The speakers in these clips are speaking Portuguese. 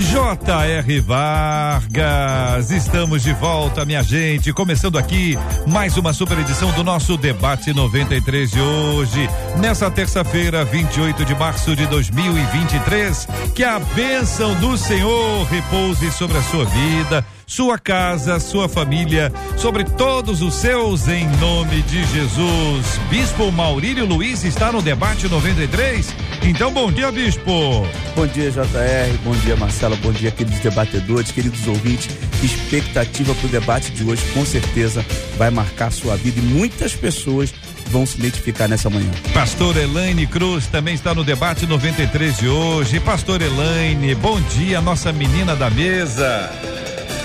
J.R. Vargas, estamos de volta, minha gente. Começando aqui mais uma super edição do nosso Debate 93 de hoje, nessa terça-feira, 28 de março de 2023. Que a bênção do Senhor repouse sobre a sua vida sua casa, sua família, sobre todos os seus, em nome de Jesus. Bispo Maurílio Luiz está no debate 93. Então, bom dia, Bispo. Bom dia, JR. Bom dia, Marcelo. Bom dia, queridos debatedores, queridos ouvintes. Expectativa para o debate de hoje, com certeza, vai marcar sua vida e muitas pessoas vão se identificar nessa manhã. Pastor Elaine Cruz também está no debate 93 de hoje. Pastor Elaine, bom dia, nossa menina da mesa.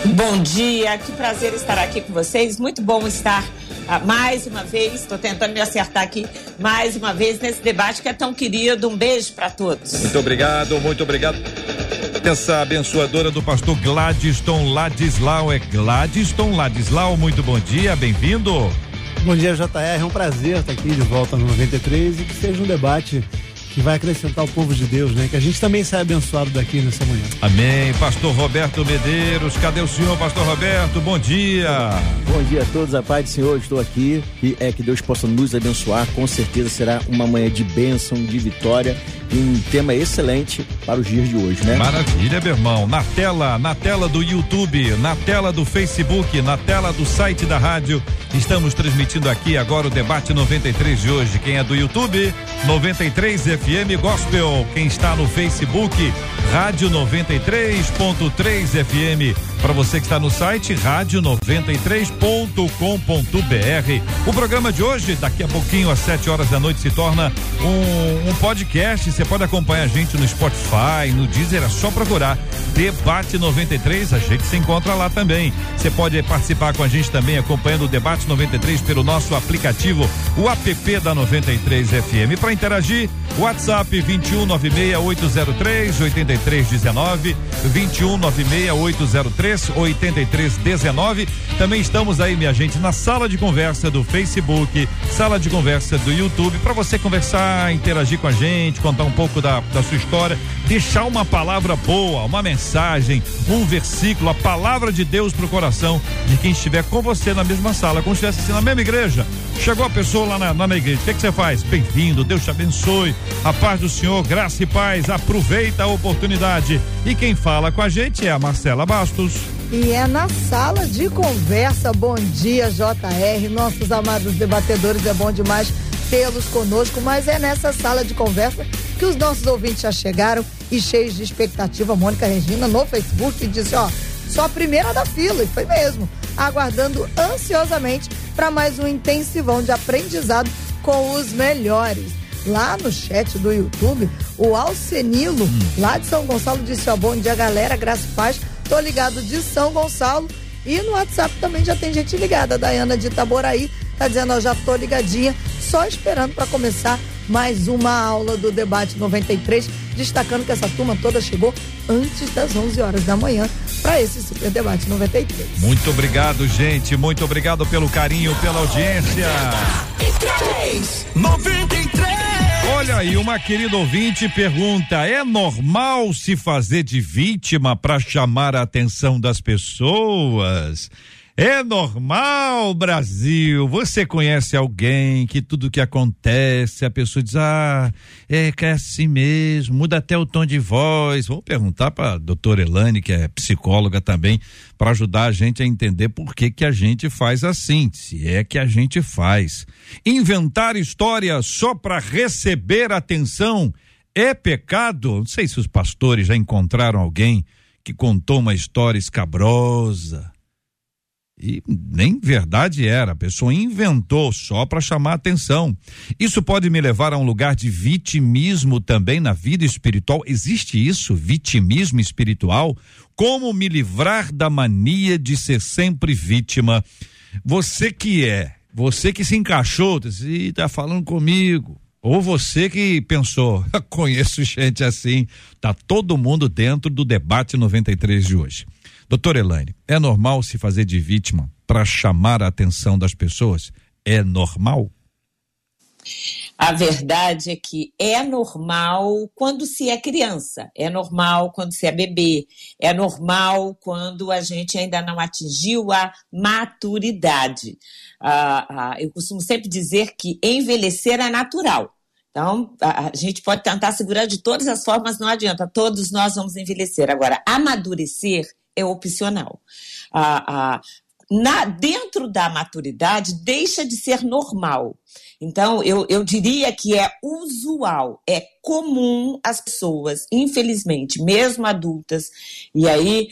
Bom dia, que prazer estar aqui com vocês. Muito bom estar ah, mais uma vez. Estou tentando me acertar aqui mais uma vez nesse debate que é tão querido. Um beijo para todos. Muito obrigado, muito obrigado. Essa abençoadora do pastor Gladstone Ladislau é Gladstone Ladislau. Muito bom dia, bem-vindo. Bom dia, JR. É um prazer estar aqui de volta no 93 e que seja um debate que vai acrescentar o povo de Deus, né? Que a gente também sai abençoado daqui nessa manhã. Amém. Pastor Roberto Medeiros, cadê o senhor, Pastor Roberto? Bom dia. Bom dia a todos, a paz do Senhor, estou aqui e é que Deus possa nos abençoar, com certeza será uma manhã de bênção, de vitória e um tema excelente para os dias de hoje, né? Maravilha, meu irmão. Na tela, na tela do YouTube, na tela do Facebook, na tela do site da rádio, estamos transmitindo aqui agora o debate 93 de hoje. Quem é do YouTube, 93 FM Gospel. Quem está no Facebook, Rádio 93.3 FM. Para você que está no site rádio93.com.br. O programa de hoje, daqui a pouquinho, às 7 horas da noite, se torna um, um podcast. Você pode acompanhar a gente no Spotify, no Deezer, é só procurar Debate 93. A gente se encontra lá também. Você pode participar com a gente também, acompanhando o Debate 93 pelo nosso aplicativo, o app da 93 FM. Para interagir, WhatsApp 2196803 8319 2196803 8319. Também estamos aí, minha gente, na sala de conversa do Facebook, sala de conversa do YouTube, para você conversar, interagir com a gente, contar um pouco da, da sua história, deixar uma palavra boa, uma mensagem, um versículo, a palavra de Deus pro coração de quem estiver com você na mesma sala, como se estivesse assim, na mesma igreja. Chegou a pessoa lá na, lá na igreja, o que, que você faz? Bem-vindo, Deus te abençoe, a paz do Senhor, graça e paz, aproveita a oportunidade. E quem fala com a gente é a Marcela Bastos. E é na sala de conversa. Bom dia, JR. Nossos amados debatedores, é bom demais tê-los conosco, mas é nessa sala de conversa que os nossos ouvintes já chegaram e cheios de expectativa. Mônica Regina no Facebook disse: Ó, só a primeira da fila, e foi mesmo, aguardando ansiosamente para mais um intensivão de aprendizado com os melhores. Lá no chat do YouTube, o Alcenilo, hum. lá de São Gonçalo, disse: Ó, bom dia, galera, graça e paz Tô ligado de São Gonçalo. E no WhatsApp também já tem gente ligada. A Dayana de Itaboraí tá dizendo, ó, já tô ligadinha, só esperando para começar mais uma aula do debate 93, destacando que essa turma toda chegou antes das 11 horas da manhã para esse super debate 93. Muito obrigado, gente. Muito obrigado pelo carinho, pela audiência. 93. 93. Olha aí, uma querida ouvinte pergunta: é normal se fazer de vítima para chamar a atenção das pessoas? É normal, Brasil. Você conhece alguém que tudo que acontece, a pessoa diz: ah, é que é assim mesmo, muda até o tom de voz. Vamos perguntar para doutora Elane, que é psicóloga também, para ajudar a gente a entender por que, que a gente faz assim, se é que a gente faz. Inventar história só para receber atenção é pecado? Não sei se os pastores já encontraram alguém que contou uma história escabrosa E nem verdade era, a pessoa inventou só para chamar atenção. Isso pode me levar a um lugar de vitimismo também na vida espiritual. Existe isso, vitimismo espiritual? Como me livrar da mania de ser sempre vítima? Você que é, você que se encaixou, está falando comigo. Ou você que pensou, conheço gente assim, tá todo mundo dentro do debate 93 de hoje. Doutor Elaine, é normal se fazer de vítima para chamar a atenção das pessoas? É normal? A verdade é que é normal quando se é criança, é normal quando se é bebê, é normal quando a gente ainda não atingiu a maturidade. Ah, ah, eu costumo sempre dizer que envelhecer é natural. Então, a, gente pode tentar segurar de todas as formas, não adianta, todos nós vamos envelhecer. Agora, amadurecer é opcional. Ah, ah, na, dentro da maturidade, deixa de ser normal. Então, eu, eu diria que é usual, é comum as pessoas, infelizmente, mesmo adultas, e aí,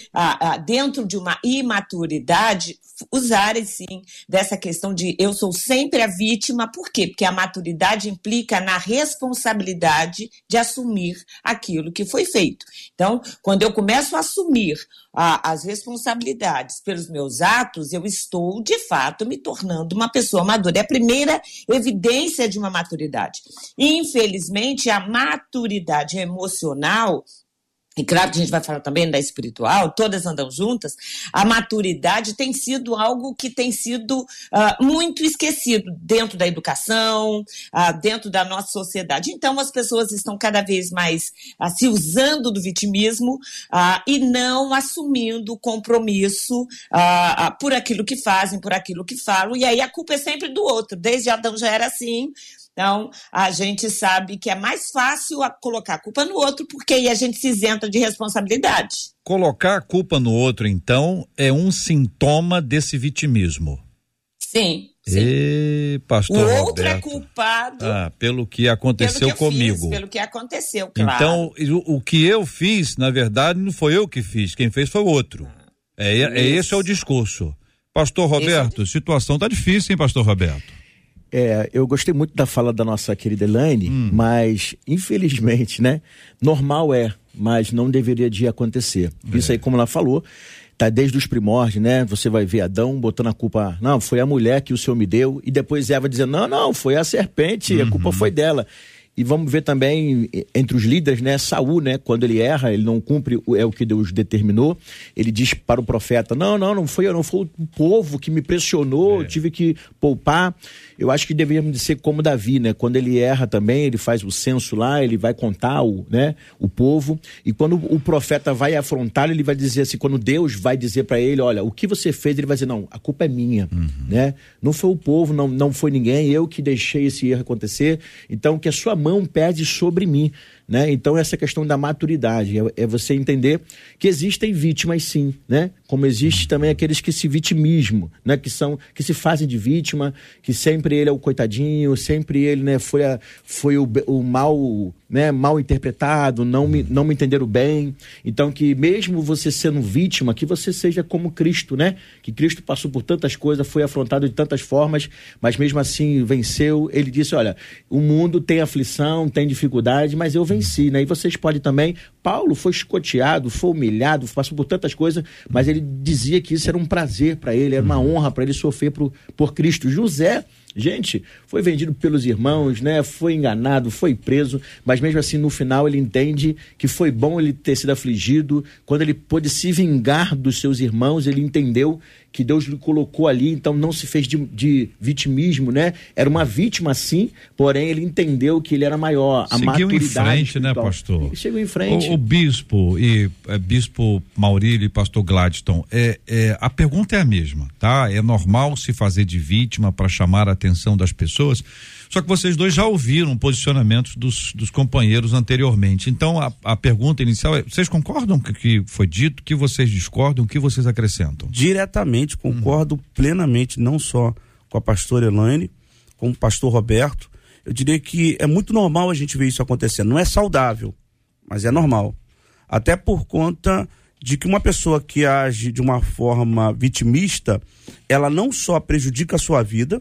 dentro de uma imaturidade, usarem sim dessa questão de eu sou sempre a vítima, por quê? Porque a maturidade implica na responsabilidade de assumir aquilo que foi feito. Então, quando eu começo a assumir as responsabilidades pelos meus atos, eu estou de fato me tornando uma pessoa madura. É a primeira evidência de uma maturidade. Infelizmente, a maturidade emocional e claro que a gente vai falar também da espiritual, todas andam juntas, a maturidade tem sido algo que tem sido uh, muito esquecido dentro da educação, uh, dentro da nossa sociedade. Então, as pessoas estão cada vez mais uh, se usando do vitimismo e não assumindo compromisso por aquilo que fazem, por aquilo que falam, e aí a culpa é sempre do outro. Desde Adão já era assim, então, a gente sabe que é mais fácil colocar a culpa no outro, porque aí a gente se isenta de responsabilidade. Colocar a culpa no outro, então, é um sintoma desse vitimismo. Sim. Sim. E, pastor o outro Roberto, é culpado ah, pelo que aconteceu pelo que comigo. Fiz, pelo que aconteceu, claro. Então, o, o, que eu fiz, na verdade, não foi eu que fiz, quem fez foi o outro. É, é esse é o discurso. Pastor Roberto, é situação tá difícil, hein, pastor Roberto? É, eu gostei muito da fala da nossa querida Elaine, hum. mas infelizmente, né? Normal é, mas não deveria de acontecer. É. Isso aí, como ela falou, tá desde os primórdios, né? Você vai ver Adão botando a culpa, não, foi a mulher que o Senhor me deu, e depois Eva dizendo, não, não, foi a serpente, uhum. a culpa foi dela. E vamos ver também entre os líderes, né? Saul, né? Quando ele erra, ele não cumpre é o que Deus determinou. Ele diz para o profeta: Não, não, não foi eu, não foi o povo que me pressionou, é. tive que poupar. Eu acho que deveríamos ser como Davi, né? Quando ele erra também, ele faz o censo lá, ele vai contar o, né, o povo. E quando o profeta vai afrontar, ele vai dizer assim: quando Deus vai dizer para ele, olha, o que você fez, ele vai dizer: não, a culpa é minha, uhum. né? Não foi o povo, não, não foi ninguém, eu que deixei esse erro acontecer. Então que a sua mão pede sobre mim. Né? Então, essa questão da maturidade é, é, você entender que existem vítimas, sim, né? Como existe também aqueles que se vitimismo, né? que, são, que se fazem de vítima, que sempre ele é o coitadinho, sempre ele né, foi, a, foi o, o mal, né, mal interpretado, não me, não me entenderam bem. Então, que mesmo você sendo vítima, que você seja como Cristo, né? que Cristo passou por tantas coisas, foi afrontado de tantas formas, mas mesmo assim venceu. Ele disse: Olha, o mundo tem aflição, tem dificuldade, mas eu venci, né? E vocês podem também. Paulo foi escoteado, foi humilhado, passou por tantas coisas, mas ele dizia que isso era um prazer para ele, era uma honra para ele sofrer por, por Cristo. José Gente, foi vendido pelos irmãos, né? Foi enganado, foi preso, mas mesmo assim no final ele entende que foi bom ele ter sido afligido. Quando ele pôde se vingar dos seus irmãos, ele entendeu que Deus lhe colocou ali, então não se fez de, de vitimismo, né? Era uma vítima sim, porém ele entendeu que ele era maior. A Seguiu maturidade em frente, né, pastor? Chegou em frente. O, o bispo e é, bispo Maurílio e pastor Gladstone, é, é, a pergunta é a mesma, tá? É normal se fazer de vítima para chamar a atenção das pessoas? Só que vocês dois já ouviram posicionamentos dos, dos companheiros anteriormente. Então, a, a pergunta inicial é: vocês concordam com o que foi dito? que vocês discordam? O que vocês acrescentam? Diretamente, concordo uhum. plenamente, não só com a pastora Elaine, com o pastor Roberto. Eu diria que é muito normal a gente ver isso acontecendo. Não é saudável, mas é normal. Até por conta de que uma pessoa que age de uma forma vitimista, ela não só prejudica a sua vida,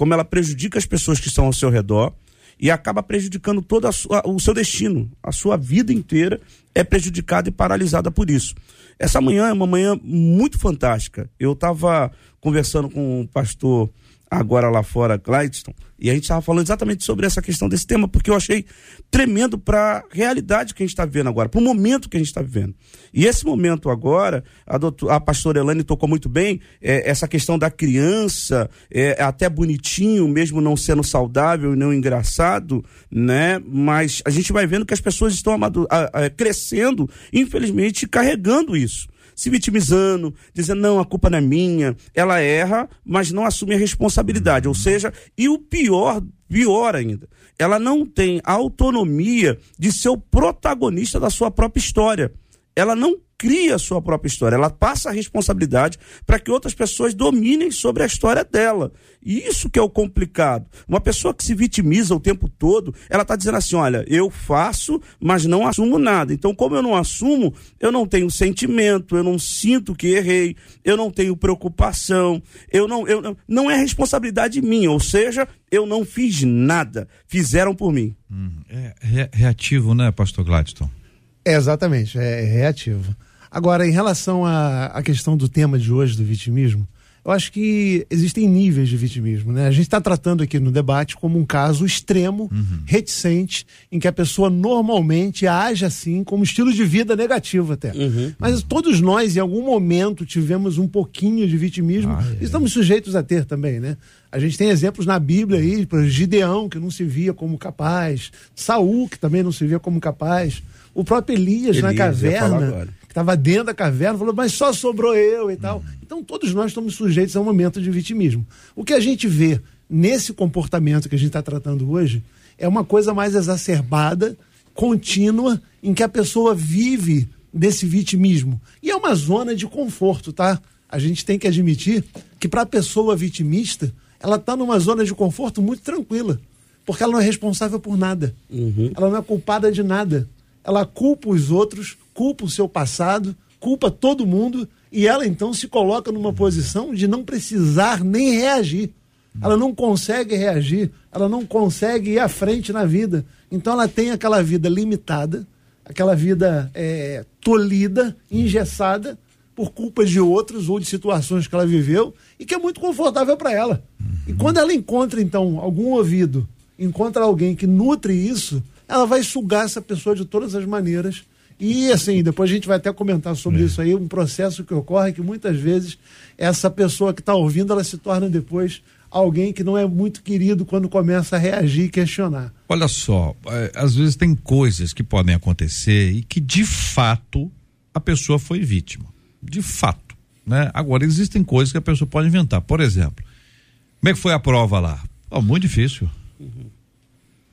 como ela prejudica as pessoas que estão ao seu redor e acaba prejudicando todo sua, o seu destino. A sua vida inteira é prejudicada e paralisada por isso. Essa manhã é uma manhã muito fantástica. Eu estava conversando com o pastor agora lá fora, Clydeston, e a gente estava falando exatamente sobre essa questão desse tema, porque eu achei tremendo para a realidade que a gente está vivendo agora, para o momento que a gente está vivendo. E esse momento agora, a, doutor, a pastora Elane tocou muito bem, é, essa questão da criança, é, até bonitinho, mesmo não sendo saudável e não engraçado, né? Mas a gente vai vendo que as pessoas estão a, a, crescendo, infelizmente, carregando isso se vitimizando, dizendo, não, a culpa não é minha. Ela erra, mas não assume a responsabilidade. Ou seja, e o pior, pior ainda, ela não tem autonomia de ser o protagonista da sua própria história. Ela não cria a sua própria história, ela passa a responsabilidade para que outras pessoas dominem sobre a história dela. E isso que é o complicado. Uma pessoa que se vitimiza o tempo todo, ela está dizendo assim: olha, eu faço, mas não assumo nada. Então, como eu não assumo, eu não tenho sentimento, eu não sinto que errei, eu não tenho preocupação, eu não, eu, não é responsabilidade minha, ou seja, eu não fiz nada, fizeram por mim. Hum, é reativo, né, Pastor Gladstone? É, exatamente, é reativo. Agora, em relação à, questão do tema de hoje, do vitimismo, eu acho que existem níveis de vitimismo. Né? A gente está tratando aqui no debate como um caso extremo, uhum. reticente, em que a pessoa normalmente age assim, como estilo de vida negativo até. Uhum. Mas todos nós, em algum momento, tivemos um pouquinho de vitimismo ah, é. estamos sujeitos a ter também. Né? A gente tem exemplos na Bíblia aí, por Gideão, que não se via como capaz, Saul, que também não se via como capaz, o próprio Elias, Elias na caverna que estava dentro da caverna, falou, mas só sobrou eu e tal. Uhum. Então todos nós estamos sujeitos a um momento de vitimismo. O que a gente vê nesse comportamento que a gente está tratando hoje é uma coisa mais exacerbada, contínua, em que a pessoa vive desse vitimismo. E é uma zona de conforto, tá? A gente tem que admitir que para a pessoa vitimista, ela está numa zona de conforto muito tranquila. Porque ela não é responsável por nada. Uhum. Ela não é culpada de nada. Ela culpa os outros culpa o seu passado, culpa todo mundo e ela então se coloca numa posição de não precisar nem reagir. Ela não consegue reagir, ela não consegue ir à frente na vida. Então ela tem aquela vida limitada, aquela vida é, tolhida, engessada por culpa de outros ou de situações que ela viveu e que é muito confortável para ela. E quando ela encontra então algum ouvido, encontra alguém que nutre isso, ela vai sugar essa pessoa de todas as maneiras e assim, depois a gente vai até comentar sobre é. isso aí, um processo que ocorre que muitas vezes essa pessoa que está ouvindo, ela se torna depois alguém que não é muito querido quando começa a reagir e questionar. Olha só, é, às vezes tem coisas que podem acontecer e que de fato a pessoa foi vítima. De fato. Né? Agora, existem coisas que a pessoa pode inventar. Por exemplo, como é que foi a prova lá? Oh, muito difícil. Uhum.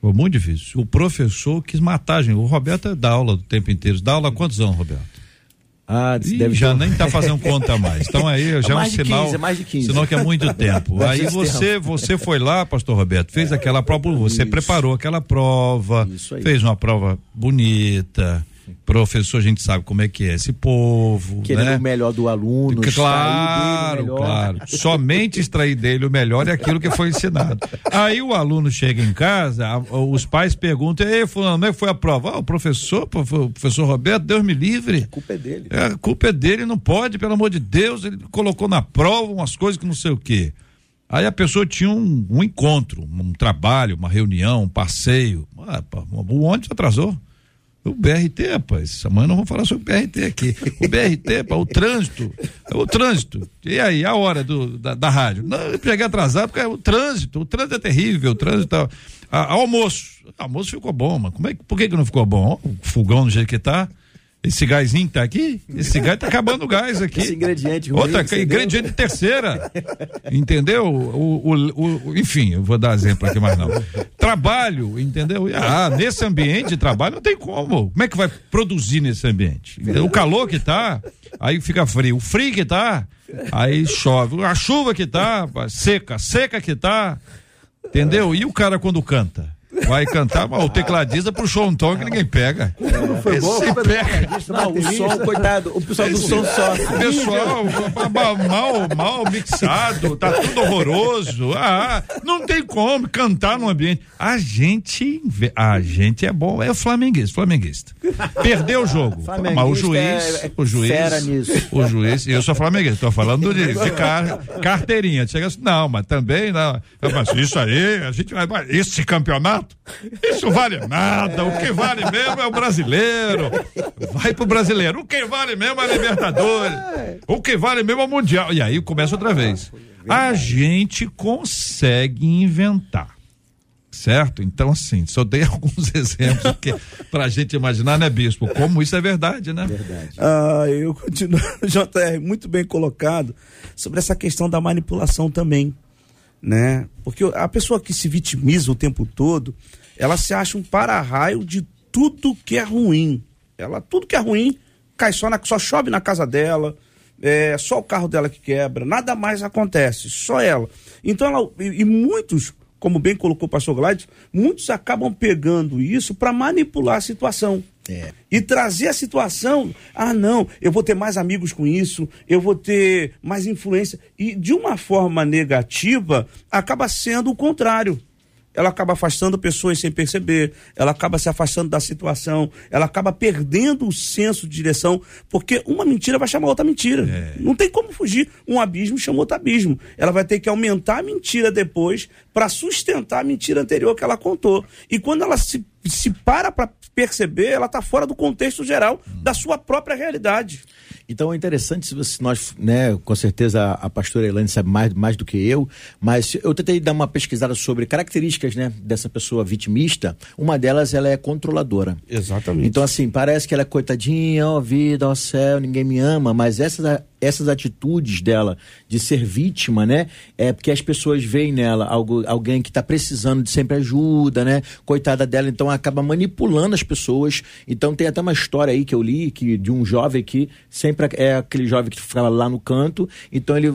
Foi muito difícil. O professor quis matar a gente. O Roberto dá aula o tempo inteiro. Dá aula há quantos anos, Roberto? Ah, deve já ter... nem está fazendo conta mais. Então aí já é um sinal, 15, é mais de 15. sinal que é muito tempo. aí você, você foi lá, pastor Roberto, fez aquela prova, você Isso. preparou aquela prova, fez uma prova bonita, Professor, a gente sabe como é que é esse povo. Querendo né? o melhor do aluno. Claro, claro. Somente extrair dele o melhor é aquilo que foi ensinado. Aí o aluno chega em casa, os pais perguntam: Ei, Fulano, como é que foi a prova? Ah, o professor, o professor Roberto, Deus me livre. A culpa é dele. É, a culpa é dele, não pode, pelo amor de Deus. Ele colocou na prova umas coisas que não sei o quê. Aí a pessoa tinha um, um encontro, um trabalho, uma reunião, um passeio. Ah, o ônibus atrasou. O BRT, rapaz, amanhã não vamos falar sobre o BRT aqui. O BRT, o trânsito, o trânsito. E aí, a hora do, da, da rádio? Não, cheguei atrasado porque é o trânsito, o trânsito é terrível, o trânsito. A, a, almoço, o almoço ficou bom, mas como é, por que, que não ficou bom? O fogão do jeito que tá. Esse gásinho que tá aqui, esse gás tá acabando o gás aqui. Esse ingrediente ruim, Outra, ingrediente terceira. Entendeu? O, o, o, enfim, eu vou dar exemplo aqui mais não. Trabalho, entendeu? Ah, nesse ambiente de trabalho não tem como. Como é que vai produzir nesse ambiente? O calor que tá, aí fica frio. O frio que tá, aí chove. A chuva que tá, seca, seca que tá. Entendeu? E o cara quando canta? Vai cantar, mas o tecladista puxou um tom que ninguém pega. Não foi bom, culpa do pega. Não, o som, coitado, o pessoal do som sofre. Pessoal, mal, mal, mixado, tá tudo horroroso. Ah, não tem como cantar num ambiente. A gente, a gente é bom, é flamenguista, flamenguista. Perdeu o jogo. Mas o juiz, é- é o juiz, fera nisso. o juiz, eu sou flamenguista, tô falando de, de car- carteirinha. Chega assim, não, mas também não. Mas isso aí, a gente vai, esse campeonato, isso vale nada. O que vale mesmo é o brasileiro. Vai pro brasileiro. O que vale mesmo é a Libertadores. O que vale mesmo é o Mundial. E aí começa outra vez. A gente consegue inventar. Certo? Então, assim, só dei alguns exemplos que, pra gente imaginar, né, Bispo? Como isso é verdade, né? Ah, eu continuo, JR, muito bem colocado sobre essa questão da manipulação também, né? Porque a pessoa que se vitimiza o tempo todo, ela se acha um para-raio de tudo que é ruim. Ela, tudo que é ruim, cai só, na, só chove na casa dela, é só o carro dela que quebra, nada mais acontece, só ela. Então ela, e, e muitos, como bem colocou o pastor Gladys, muitos acabam pegando isso para manipular a situação. E trazer a situação, ah não, eu vou ter mais amigos com isso, eu vou ter mais influência. E de uma forma negativa, acaba sendo o contrário. Ela acaba afastando pessoas sem perceber, ela acaba se afastando da situação, ela acaba perdendo o senso de direção, porque uma mentira vai chamar outra mentira. Não tem como fugir. Um abismo chama outro abismo. Ela vai ter que aumentar a mentira depois para sustentar a mentira anterior que ela contou. E quando ela se, se para para perceber, ela está fora do contexto geral da sua própria realidade. Então é interessante se você- nós, né, com certeza a, a pastora Elaine sabe mais, mais do que eu, mas eu tentei dar uma pesquisada sobre características, né, dessa pessoa vitimista. Uma delas, ela é controladora. Exatamente. Então assim, parece que ela é coitadinha, ó vida, ó céu, ninguém me ama, mas essas essas atitudes dela de ser vítima, né, é porque as pessoas veem nela algo, alguém que está precisando de sempre ajuda, né, coitada dela, então acaba manipulando as pessoas. Então tem até uma história aí que eu li que de um jovem que sempre é aquele jovem que ficava lá no canto, então ele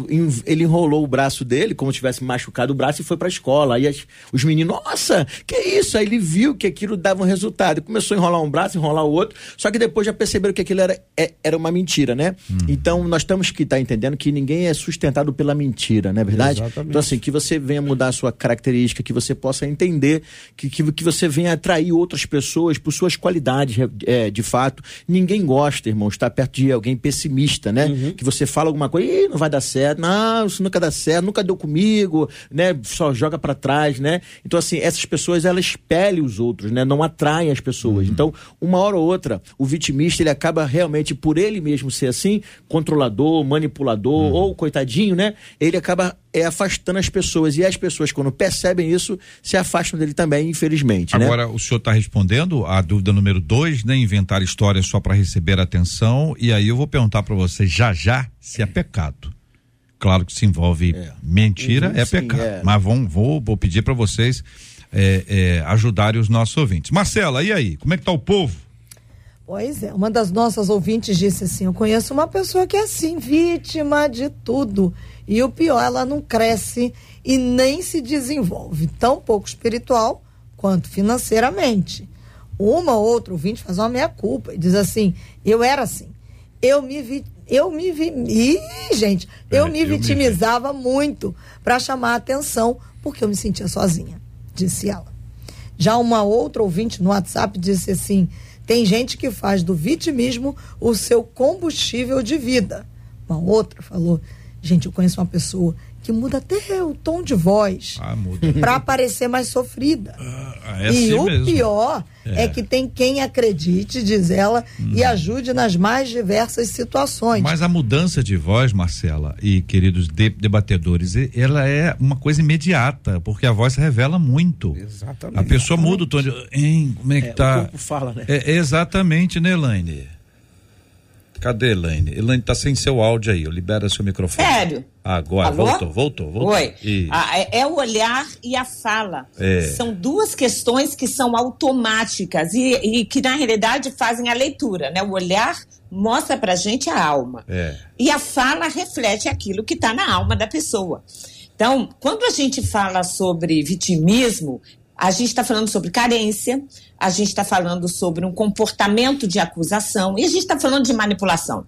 ele enrolou o braço dele como se tivesse machucado o braço e foi para a escola. Aí as- os meninos, nossa, que isso? Aí ele viu que aquilo dava um resultado, e começou a enrolar um braço, enrolar o outro, só que depois já perceberam que aquilo era, é- era uma mentira, né? Então nós temos que estar entendendo que ninguém é sustentado pela mentira, não é verdade? Exatamente. Então assim, que você venha mudar a sua característica, que você possa entender, que, que, que você venha atrair outras pessoas por suas qualidades, é, de fato. Ninguém gosta, irmão, estar perto de alguém pessimista, né? Que você fala alguma coisa, Ih, não vai dar certo, não, isso nunca dá certo, nunca deu comigo, né? Só joga para trás, né? Então assim, essas pessoas elas espelham os outros, né? Não atraem as pessoas. Então, uma hora ou outra, o vitimista ele acaba realmente por ele mesmo ser assim, controlador, manipulador ou coitadinho, né? Ele acaba é, afastando as pessoas e as pessoas quando percebem isso se afastam dele também, infelizmente, né? Agora, o senhor está respondendo a dúvida número dois, né? Inventar histórias só para receber atenção. E aí eu vou perguntar para você já já se é pecado. Claro que se envolve mentira, Uhum, é sim, pecado. é. Mas vão, vou, vou pedir para vocês é, é, ajudarem os nossos ouvintes. Marcela, e aí? Como é que tá o povo? Pois é, uma das nossas ouvintes disse assim: Eu conheço uma pessoa que é assim, vítima de tudo. E o pior, ela não cresce e nem se desenvolve, tão pouco espiritual quanto financeiramente. Uma ou outra ouvinte faz uma meia-culpa e diz assim: Eu era assim. Eu me vi. Eu me vi. Ih, gente, eu É, me eu me vi. vitimizava muito para chamar a atenção, porque eu me sentia sozinha, disse ela. Já uma outra ouvinte no WhatsApp disse assim: tem gente que faz do vitimismo o seu combustível de vida. Uma outra falou: gente, eu conheço uma pessoa que muda até o tom de voz Ah, muda. para parecer mais sofrida. Ah, é e assim o mesmo. pior é. É. que tem quem acredite, diz ela, e ajude nas mais diversas situações. Mas a mudança de voz, Marcela e queridos de- debatedores, ela é uma coisa imediata, porque a voz revela muito. Exatamente. A pessoa muda o tom de. Hein, como é que É, tá? o corpo fala, né? É, exatamente, né, Elaine? Cadê Elaine? Elaine tá sem seu áudio aí, eu libera seu microfone. Sério? Agora, Alô? voltou, voltou, voltou. Oi. E- Ah, é, é o olhar e a fala. É. São duas questões que são automáticas e, e que, na realidade, fazem a leitura. Né? O olhar mostra pra gente a alma. É. E a fala reflete aquilo que está na alma da pessoa. Então, quando a gente fala sobre vitimismo, A gente está falando sobre carência, a gente está falando sobre um comportamento de acusação e a gente está falando de manipulação.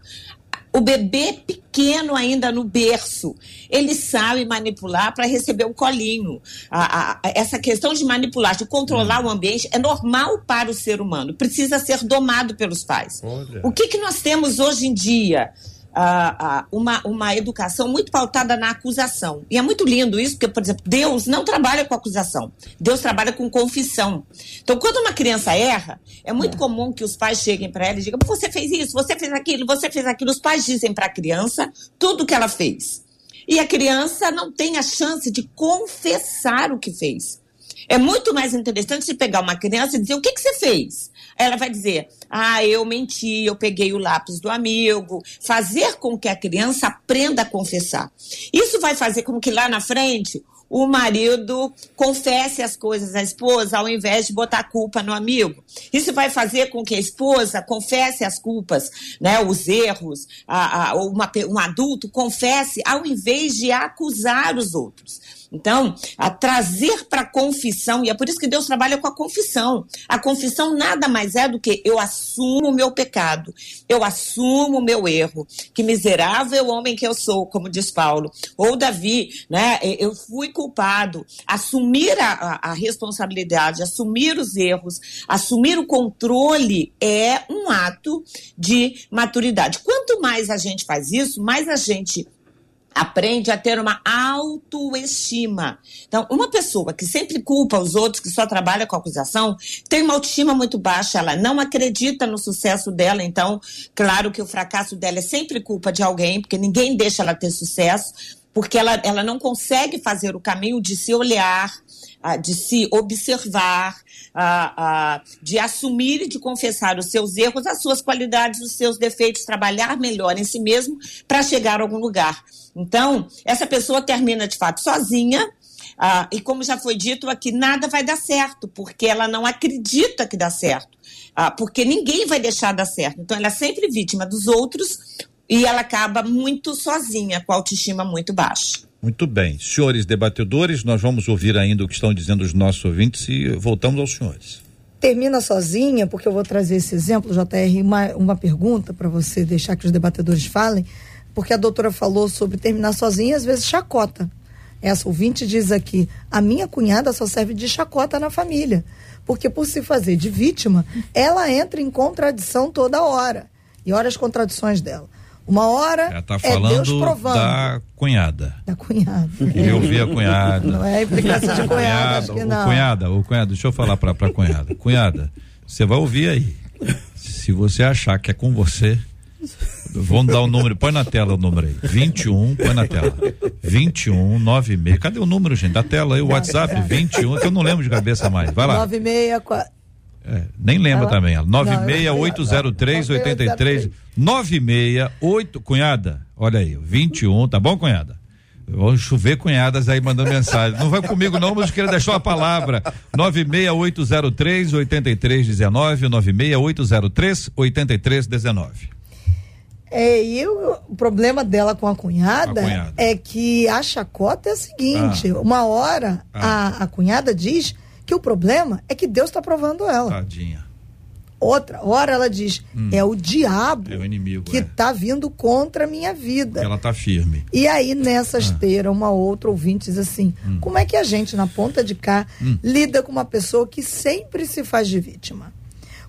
O bebê pequeno ainda no berço, ele sabe manipular para receber o colinho. A, a, essa questão de manipular, de controlar o ambiente, é normal para o ser humano. Precisa ser domado pelos pais. Olha. O que, que nós temos hoje em dia? Ah, ah, uma, uma educação muito pautada na acusação. E é muito lindo isso, porque, por exemplo, Deus não trabalha com acusação. Deus trabalha com confissão. Então, quando uma criança erra, é muito comum que os pais cheguem para ela e digam: você fez isso, você fez aquilo, você fez aquilo. Os pais dizem para a criança tudo o que ela fez. E a criança não tem a chance de confessar o que fez. É muito mais interessante você pegar uma criança e dizer: o que, que você fez? Ela vai dizer: ah, eu menti, eu peguei o lápis do amigo. Fazer com que a criança aprenda a confessar. Isso vai fazer com que lá na frente o marido confesse as coisas à esposa ao invés de botar a culpa no amigo. Isso vai fazer com que a esposa confesse as culpas, né, os erros, a, a, uma, um adulto confesse ao invés de acusar os outros. Então, a trazer para a confissão, e é por isso que Deus trabalha com a confissão. A confissão nada mais é do que eu assumo o meu pecado, eu assumo o meu erro. Que miserável homem que eu sou, como diz Paulo. Ou Davi, né? Eu fui culpado. Assumir a, a, a responsabilidade, assumir os erros, assumir o controle é um ato de maturidade. Quanto mais a gente faz isso, mais a gente aprende a ter uma autoestima. Então, uma pessoa que sempre culpa os outros, que só trabalha com acusação, tem uma autoestima muito baixa, ela não acredita no sucesso dela, então, claro que o fracasso dela é sempre culpa de alguém, porque ninguém deixa ela ter sucesso, porque ela, ela não consegue fazer o caminho de se olhar, ah, de se observar, ah, ah, de assumir e de confessar os seus erros, as suas qualidades, os seus defeitos, trabalhar melhor em si mesmo para chegar a algum lugar. Então, essa pessoa termina de fato sozinha. ah, e como já foi dito aqui, nada vai dar certo, porque ela não acredita que dá certo. Ah, porque ninguém vai deixar dar certo. Então, ela é sempre vítima dos outros e ela acaba muito sozinha, com a autoestima muito baixa. Muito bem. Senhores debatedores, nós vamos ouvir ainda o que estão dizendo os nossos ouvintes e voltamos aos senhores. termina sozinha, porque eu vou trazer esse exemplo, JR, uma, uma pergunta para você deixar que os debatedores falem, porque a doutora falou sobre terminar sozinha às vezes chacota. Essa ouvinte diz aqui: a minha cunhada só serve de chacota na família, porque por se fazer de vítima, ela entra em contradição toda hora. E olha as contradições dela. Uma hora Ela está é Deus falando provando. da cunhada. Da cunhada. Queria ouvir a cunhada. Não é implicância de cunhada, acho que o não. cunhada, o cunhada, deixa eu falar pra, pra cunhada. Cunhada, você vai ouvir aí. Se você achar que é com você, vamos dar o número, põe na tela o número aí. 21, põe na tela. 21 96. Cadê o número, gente? Da tela aí, o WhatsApp, 21, que eu não lembro de cabeça mais. Vai lá. 96, É, nem lembra também. ó. Não, 96803 83 968 cunhada. Olha aí, 21, tá bom, cunhada? Vão chover cunhadas aí mandando mensagem. Não vai comigo não, mas queria deixar a palavra. 96803 8319 96803 8319. É, e o, problema dela com a cunhada, A cunhada. é que a chacota é a seguinte: uma hora Ah. a, a cunhada diz que o problema é que Deus está provando ela. Tadinha. Outra hora ela diz: é o diabo É o inimigo, que é. está vindo contra a minha vida. Ela tá firme. E aí, nessa Ah. esteira, uma outra ouvinte diz assim: Hum. como é que a gente, na ponta de cá, lida com uma pessoa que sempre se faz de vítima?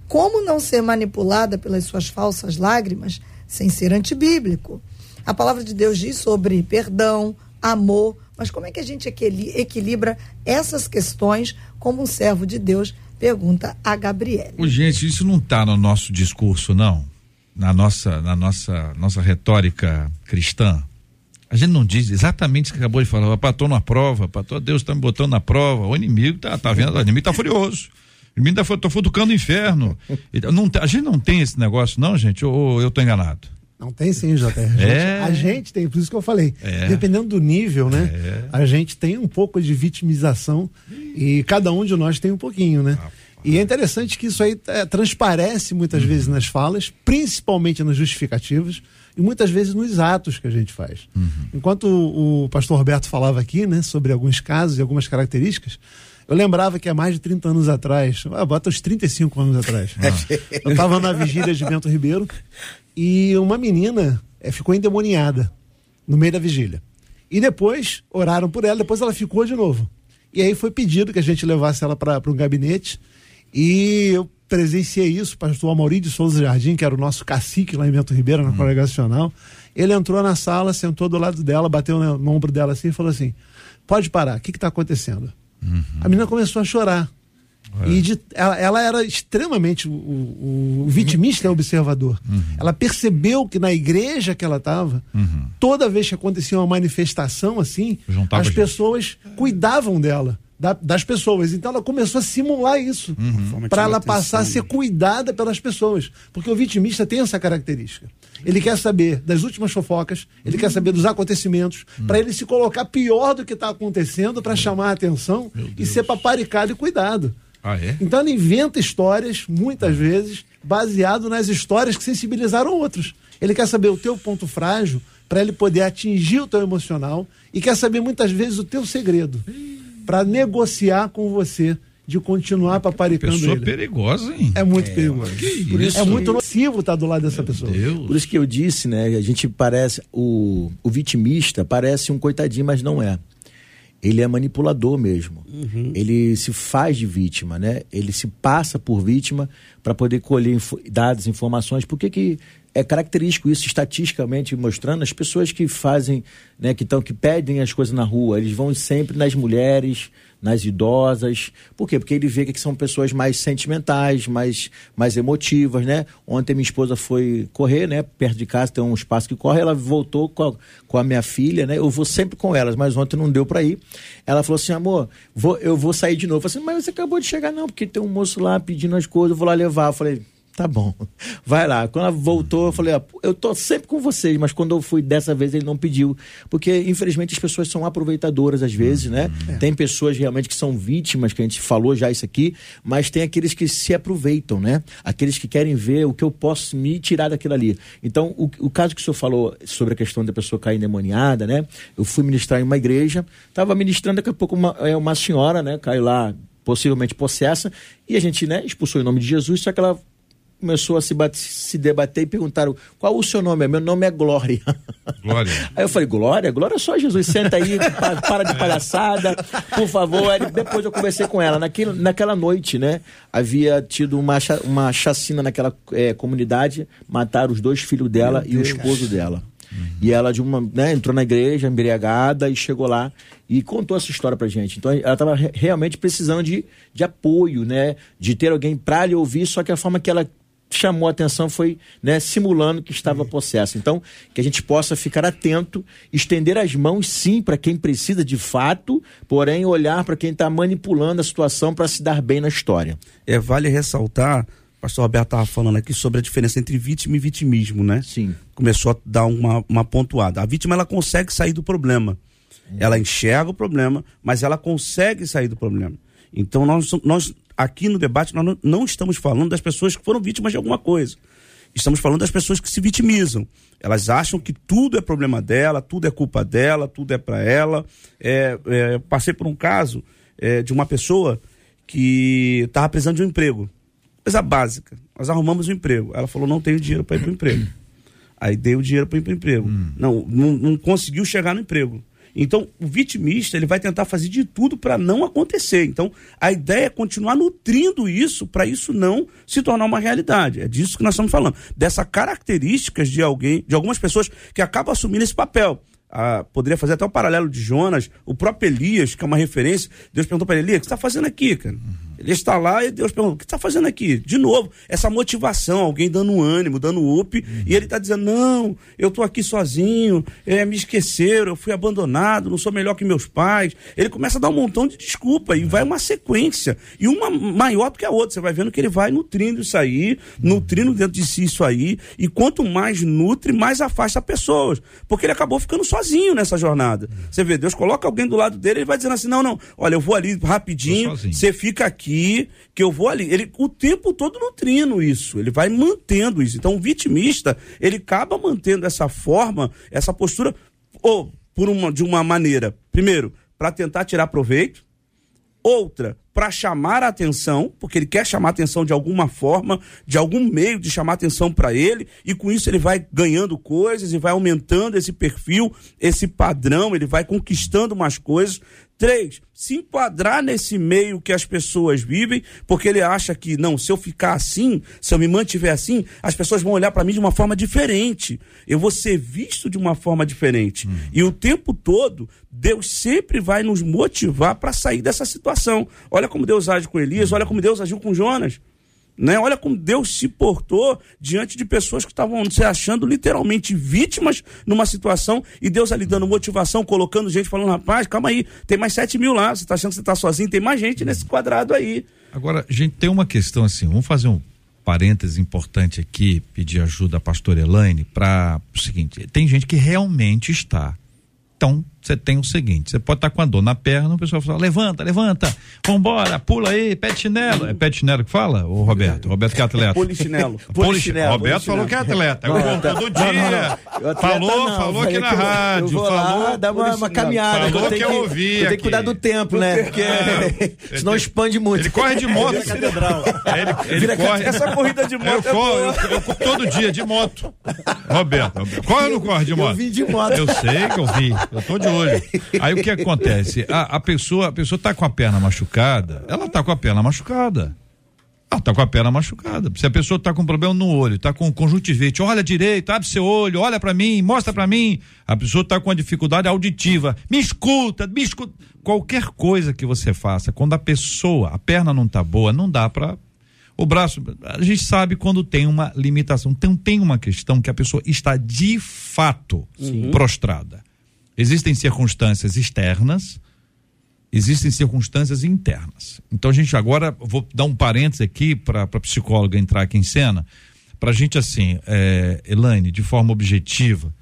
Como não ser manipulada pelas suas falsas lágrimas sem ser antibíblico? A palavra de Deus diz sobre perdão, amor, mas como é que a gente equili- equilibra essas questões como um servo de Deus? Pergunta a Gabriele. Ô, gente, isso não tá no nosso discurso, não. Na nossa, na nossa, nossa retórica cristã. A gente não diz exatamente o que acabou de falar. Rapaz, tô na prova, pastor, Deus está me botando na prova. O inimigo tá, tá vendo, o inimigo tá furioso. O inimigo tá, fu- tá futucando o inferno. Então, não, a gente não tem esse negócio, não, gente, ou, eu tô enganado? Não tem sim, JR. A gente, É. a gente tem, por isso que eu falei. É. Dependendo do nível, né? A gente tem um pouco de vitimização e cada um de nós tem um pouquinho, né? E é interessante que isso aí eh, transparece muitas vezes nas falas, principalmente nas justificativas e muitas vezes nos atos que a gente faz. Enquanto o, o pastor Roberto falava aqui, né, sobre alguns casos e algumas características, Eu lembrava que há mais de 30 anos atrás, ah, bota uns 35 anos atrás, eu estava na vigília de Bento Ribeiro e uma menina é, ficou endemoniada no meio da vigília. E depois oraram por ela, depois ela ficou de novo. E aí foi pedido que a gente levasse ela para um gabinete e eu presenciei isso, o pastor Amaury de Souza Jardim, que era o nosso cacique lá em Bento Ribeiro, na hum. Congregacional. Ele entrou na sala, sentou do lado dela, bateu no, no ombro dela assim e falou assim: Pode parar, o que está acontecendo? Uhum. A menina começou a chorar. É. E de, ela, ela, era extremamente o, o, o vitimista observador. Uhum. Ela percebeu que na igreja que ela estava, uhum. toda vez que acontecia uma manifestação assim, Juntava as pessoas cuidavam dela da, das pessoas. Então ela começou a simular isso uhum. para ela passar a ser cuidada pelas pessoas. Porque o vitimista tem essa característica. Ele quer saber das últimas fofocas, ele uhum. quer saber dos acontecimentos, uhum. para ele se colocar pior do que está acontecendo, para chamar a atenção e ser paparicado e cuidado. Ah, é? Então ele inventa histórias, muitas vezes, baseado nas histórias que sensibilizaram outros. Ele quer saber o teu ponto frágil para ele poder atingir o teu emocional e quer saber muitas vezes o teu segredo para negociar com você de continuar paparicando pessoa ele. perigosa, hein? É muito é, perigoso. Por isso, é muito nocivo estar do lado dessa Meu pessoa. Deus. Por isso que eu disse, né? A gente parece o, o vitimista parece um coitadinho, mas não é. Ele é manipulador mesmo. Uhum. Ele se faz de vítima, né? Ele se passa por vítima para poder colher dados, informações. Por que, que é característico isso estatisticamente mostrando as pessoas que fazem, né, que estão que pedem as coisas na rua, eles vão sempre nas mulheres, nas idosas. Por quê? Porque ele vê que são pessoas mais sentimentais, mais, mais emotivas, né? Ontem minha esposa foi correr, né? Perto de casa tem um espaço que corre, ela voltou com a, com a minha filha, né? Eu vou sempre com elas, mas ontem não deu para ir. Ela falou assim, amor, vou, eu vou sair de novo. Eu falei assim, mas você acabou de chegar, não, porque tem um moço lá pedindo as coisas, eu vou lá levar. Eu falei, Tá bom. Vai lá. Quando ela voltou, eu falei, ó, eu tô sempre com vocês, mas quando eu fui dessa vez ele não pediu. Porque, infelizmente, as pessoas são aproveitadoras às vezes, né? É. Tem pessoas realmente que são vítimas, que a gente falou já isso aqui, mas tem aqueles que se aproveitam, né? Aqueles que querem ver o que eu posso me tirar daquilo ali. Então, o, o caso que o senhor falou sobre a questão da pessoa cair endemoniada, né? Eu fui ministrar em uma igreja, estava ministrando, daqui a pouco uma, é, uma senhora, né? Caiu lá possivelmente possessa, e a gente, né, expulsou em nome de Jesus, só que ela começou a se, bate, se debater e perguntaram qual o seu nome? Meu nome é Glória. Glória. Aí eu falei, Glória? Glória é só Jesus. Senta aí, para de palhaçada, por favor. Aí depois eu conversei com ela. Naquele, naquela noite, né? Havia tido uma, uma chacina naquela é, comunidade, mataram os dois filhos dela Meu e Deus. o esposo dela. Uhum. E ela de uma, né, entrou na igreja embriagada e chegou lá e contou essa história pra gente. Então ela estava re realmente precisando de, de apoio, né? De ter alguém para lhe ouvir, só que a forma que ela chamou a atenção foi né, simulando que estava uhum. possesso. Então, que a gente possa ficar atento, estender as mãos sim para quem precisa de fato, porém olhar para quem está manipulando a situação para se dar bem na história. É, vale ressaltar, o pastor Roberto estava falando aqui sobre a diferença entre vítima e vitimismo, né? Sim. Começou a dar uma, uma pontuada. A vítima ela consegue sair do problema. Hum. Ela enxerga o problema, mas ela consegue sair do problema. Então nós, nós aqui no debate nós não estamos falando das pessoas que foram vítimas de alguma coisa. Estamos falando das pessoas que se vitimizam. Elas acham que tudo é problema dela, tudo é culpa dela, tudo é para ela. É, é, passei por um caso é, de uma pessoa que estava precisando de um emprego. Coisa básica. Nós arrumamos um emprego. Ela falou: não tenho dinheiro para ir para o emprego. Aí dei o dinheiro para ir para o emprego. Hum. Não, não, não conseguiu chegar no emprego. Então, o vitimista ele vai tentar fazer de tudo para não acontecer. Então, a ideia é continuar nutrindo isso para isso não se tornar uma realidade. É disso que nós estamos falando. Dessas características de alguém, de algumas pessoas que acabam assumindo esse papel. Ah, poderia fazer até o um paralelo de Jonas, o próprio Elias, que é uma referência. Deus perguntou para Elias: o que você está fazendo aqui, cara? Uhum. Ele está lá e Deus pergunta: o que está fazendo aqui? De novo, essa motivação, alguém dando ânimo, dando up, uhum. e ele está dizendo: não, eu estou aqui sozinho, é, me esqueceram, eu fui abandonado, não sou melhor que meus pais. Ele começa a dar um montão de desculpa e vai uma sequência, e uma maior do que a outra. Você vai vendo que ele vai nutrindo isso aí, nutrindo dentro de si isso aí, e quanto mais nutre, mais afasta pessoas, porque ele acabou ficando sozinho nessa jornada. Você vê, Deus coloca alguém do lado dele, ele vai dizendo assim: não, não, olha, eu vou ali rapidinho, você fica aqui aqui, que eu vou ali. Ele o tempo todo nutrindo isso, ele vai mantendo isso. Então o vitimista, ele acaba mantendo essa forma, essa postura, ou por uma, de uma maneira, primeiro, para tentar tirar proveito, outra para chamar a atenção, porque ele quer chamar a atenção de alguma forma, de algum meio de chamar a atenção para ele, e com isso ele vai ganhando coisas e vai aumentando esse perfil, esse padrão, ele vai conquistando mais coisas. Três, se enquadrar nesse meio que as pessoas vivem, porque ele acha que, não, se eu ficar assim, se eu me mantiver assim, as pessoas vão olhar para mim de uma forma diferente. Eu vou ser visto de uma forma diferente. Hum. E o tempo todo, Deus sempre vai nos motivar para sair dessa situação. Olha como Deus age com Elias, olha como Deus agiu com Jonas. Né? Olha como Deus se portou diante de pessoas que estavam se achando literalmente vítimas numa situação e Deus ali dando motivação, colocando gente falando, rapaz, calma aí, tem mais 7 mil lá, você está achando que você está sozinho, tem mais gente nesse quadrado aí. Agora, gente, tem uma questão assim, vamos fazer um parêntese importante aqui, pedir ajuda à pastora Elaine para o seguinte, tem gente que realmente está. Então, você tem o seguinte: você pode estar tá com a dor na perna, o pessoal fala, levanta, levanta, vambora, pula aí, pé chinelo. É pé chinelo que fala, o Roberto? Roberto que é atleta. Polichinelo. Polichinelo. Roberto falou que é atleta. Não, tá, todo dia. Não, não, falou, não, falou aqui na rádio. Eu falou. Lá, dá uma, uma caminhada. Falou que eu ouvi. Tem que cuidar do tempo, né? Porque é, senão expande muito. Ele corre de moto. Ele, ele corre. Essa corrida de moto. Eu, corro, eu, eu, todo dia de moto. Roberto, Roberto. corre ou não corre de moto? Eu vim de moto. Eu sei que eu vi. Eu tô de olho. Aí o que acontece? A, a pessoa, a pessoa tá com a perna machucada, ela tá com a perna machucada. Ela tá com a perna machucada. Se a pessoa tá com problema no olho, tá com conjuntivite, olha direito, abre seu olho, olha para mim, mostra para mim. A pessoa tá com a dificuldade auditiva, me escuta, me escuta. Qualquer coisa que você faça, quando a pessoa, a perna não tá boa, não dá para o braço, a gente sabe quando tem uma limitação. Então tem uma questão que a pessoa está de fato Sim. prostrada. Existem circunstâncias externas, existem circunstâncias internas. Então a gente agora, vou dar um parênteses aqui para a psicóloga entrar aqui em cena, para a gente assim, é, Elaine, de forma objetiva,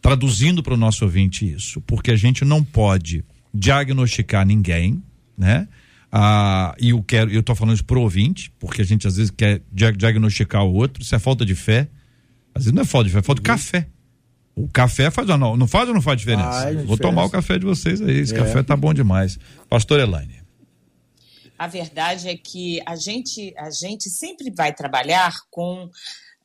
traduzindo para o nosso ouvinte isso, porque a gente não pode diagnosticar ninguém, né? Ah, e eu quero, eu estou falando isso pro ouvinte, porque a gente às vezes quer diagnosticar o outro, isso é falta de fé. Às vezes não é falta de fé, é falta de uhum. café. O café faz não, não faz ou não faz diferença? Faz Vou diferença. tomar o café de vocês aí, esse é. café tá bom demais. Pastor Elaine. A verdade é que a gente, a gente sempre vai trabalhar com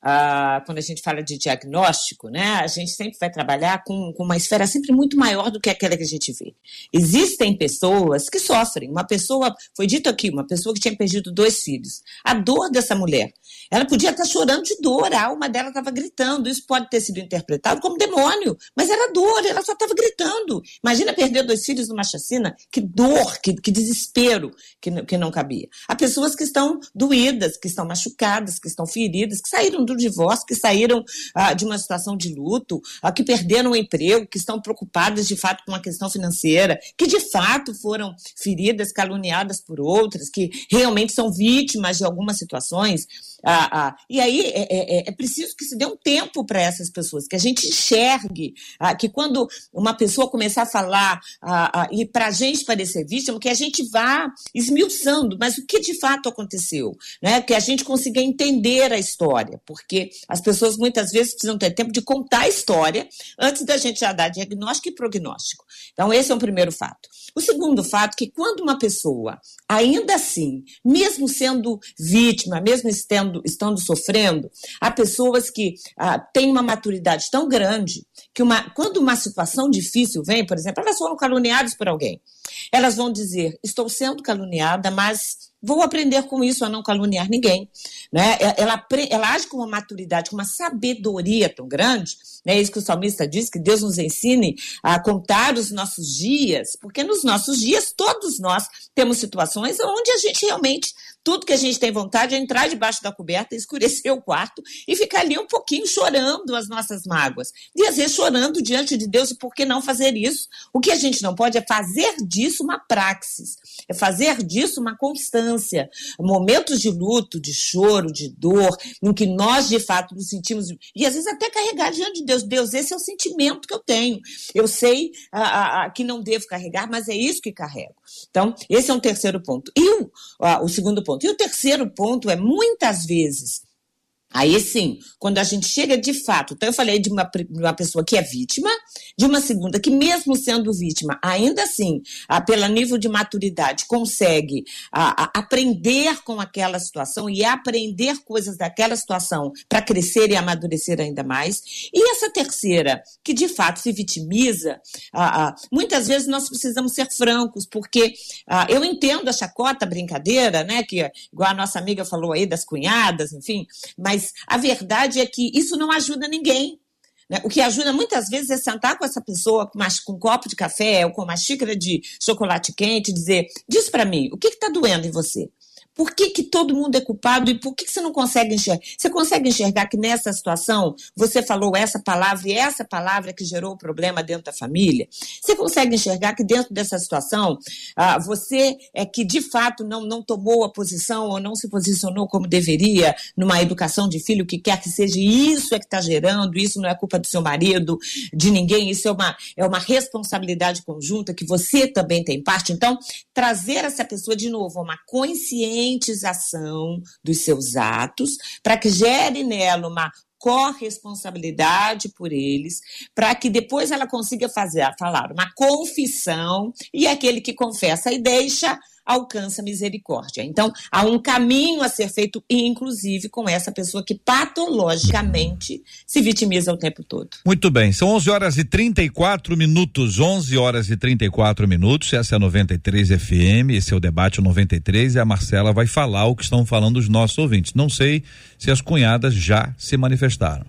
ah, quando a gente fala de diagnóstico, né, a gente sempre vai trabalhar com, com, uma esfera sempre muito maior do que aquela que a gente vê. Existem pessoas que sofrem. Uma pessoa, foi dito aqui, uma pessoa que tinha perdido dois filhos. A dor dessa mulher. Ela podia estar chorando de dor, a alma dela estava gritando. Isso pode ter sido interpretado como demônio, mas era dor, ela só estava gritando. Imagina perder dois filhos numa chacina, que dor, que, que desespero que, que não cabia. Há pessoas que estão doídas, que estão machucadas, que estão feridas, que saíram do do divórcio, que saíram ah, de uma situação de luto, ah, que perderam o emprego, que estão preocupadas de fato com a questão financeira, que de fato foram feridas, caluniadas por outras, que realmente são vítimas de algumas situações. Ah, ah, e aí é, é, é, é, preciso que se dê um tempo para essas pessoas, que a gente enxergue, ah, que quando uma pessoa começar a falar ah, ah, e para a gente parecer vítima, que a gente vá esmiuçando, mas o que de fato aconteceu, né? que a gente consiga entender a história, porque as pessoas muitas vezes precisam ter tempo de contar a história antes da gente já dar diagnóstico e prognóstico. Então, esse é um primeiro fato. O segundo fato é que quando uma pessoa, ainda assim, mesmo sendo vítima, mesmo estando, estando sofrendo, há pessoas que ah, têm uma maturidade tão grande que uma, quando uma situação difícil vem, por exemplo, elas foram caluniadas por alguém, elas vão dizer: estou sendo caluniada, mas vou aprender com isso a não caluniar ninguém. Né? Ela, ela age com uma maturidade, com uma sabedoria tão grande, né? isso que o salmista diz, que Deus nos ensine a contar os nossos dias, porque nos nossos dias todos nós temos situações onde a gente realmente tudo que a gente tem vontade é entrar debaixo da coberta, escurecer o quarto e ficar ali um pouquinho chorando as nossas mágoas. E às vezes chorando diante de Deus, e por que não fazer isso? O que a gente não pode é fazer disso uma praxis, é fazer disso uma constância. Momentos de luto, de choro, de dor, em que nós de fato nos sentimos, e às vezes até carregar diante de Deus. Deus, esse é o sentimento que eu tenho. Eu sei a, a, que não devo carregar, mas é isso que carrego. Então, esse é um terceiro ponto. E o, a, o segundo ponto. E o terceiro ponto é muitas vezes Aí sim, quando a gente chega de fato, então eu falei de uma, uma pessoa que é vítima, de uma segunda que, mesmo sendo vítima, ainda assim, a, pelo nível de maturidade, consegue a, a aprender com aquela situação e aprender coisas daquela situação para crescer e amadurecer ainda mais. E essa terceira, que de fato se vitimiza, a, muitas vezes nós precisamos ser francos, porque eu entendo a chacota, a brincadeira, né, que igual a nossa amiga falou aí das cunhadas, enfim, mas mas a verdade é que isso não ajuda ninguém. Né? O que ajuda muitas vezes é sentar com essa pessoa com, uma, com um copo de café ou com uma xícara de chocolate quente e dizer: diz para mim, o que está doendo em você? Por que, que todo mundo é culpado e por que, que você não consegue enxergar? Você consegue enxergar que nessa situação você falou essa palavra e essa palavra que gerou o problema dentro da família? Você consegue enxergar que dentro dessa situação ah, você é que de fato não, não tomou a posição ou não se posicionou como deveria numa educação de filho, que quer que seja, isso é que está gerando, isso não é culpa do seu marido, de ninguém, isso é uma, é uma responsabilidade conjunta que você também tem parte. Então, trazer essa pessoa de novo a uma consciência conscientização dos seus atos, para que gere nela uma corresponsabilidade por eles, para que depois ela consiga fazer, falar uma confissão e aquele que confessa e deixa alcança misericórdia. Então, há um caminho a ser feito, inclusive com essa pessoa que patologicamente se vitimiza o tempo todo. Muito bem, são 11 horas e 34 minutos, 11 horas e 34 minutos. Essa é a 93 FM, esse é o debate 93 e a Marcela vai falar o que estão falando os nossos ouvintes. Não sei se as cunhadas já se manifestaram.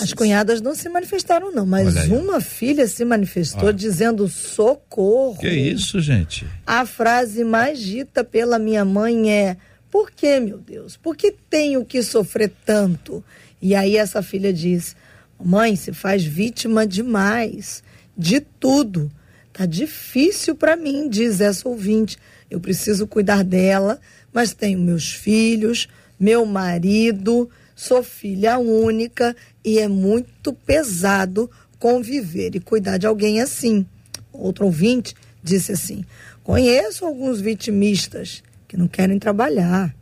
As cunhadas não se manifestaram, não, mas uma filha se manifestou ah. dizendo socorro. Que isso, gente? A frase mais dita pela minha mãe é: Por que, meu Deus? Por que tenho que sofrer tanto? E aí essa filha diz: Mãe, se faz vítima demais, de tudo. Tá difícil para mim, diz essa ouvinte. Eu preciso cuidar dela, mas tenho meus filhos, meu marido Sou filha única e é muito pesado conviver e cuidar de alguém assim. Outro ouvinte disse assim: Conheço alguns vitimistas que não querem trabalhar.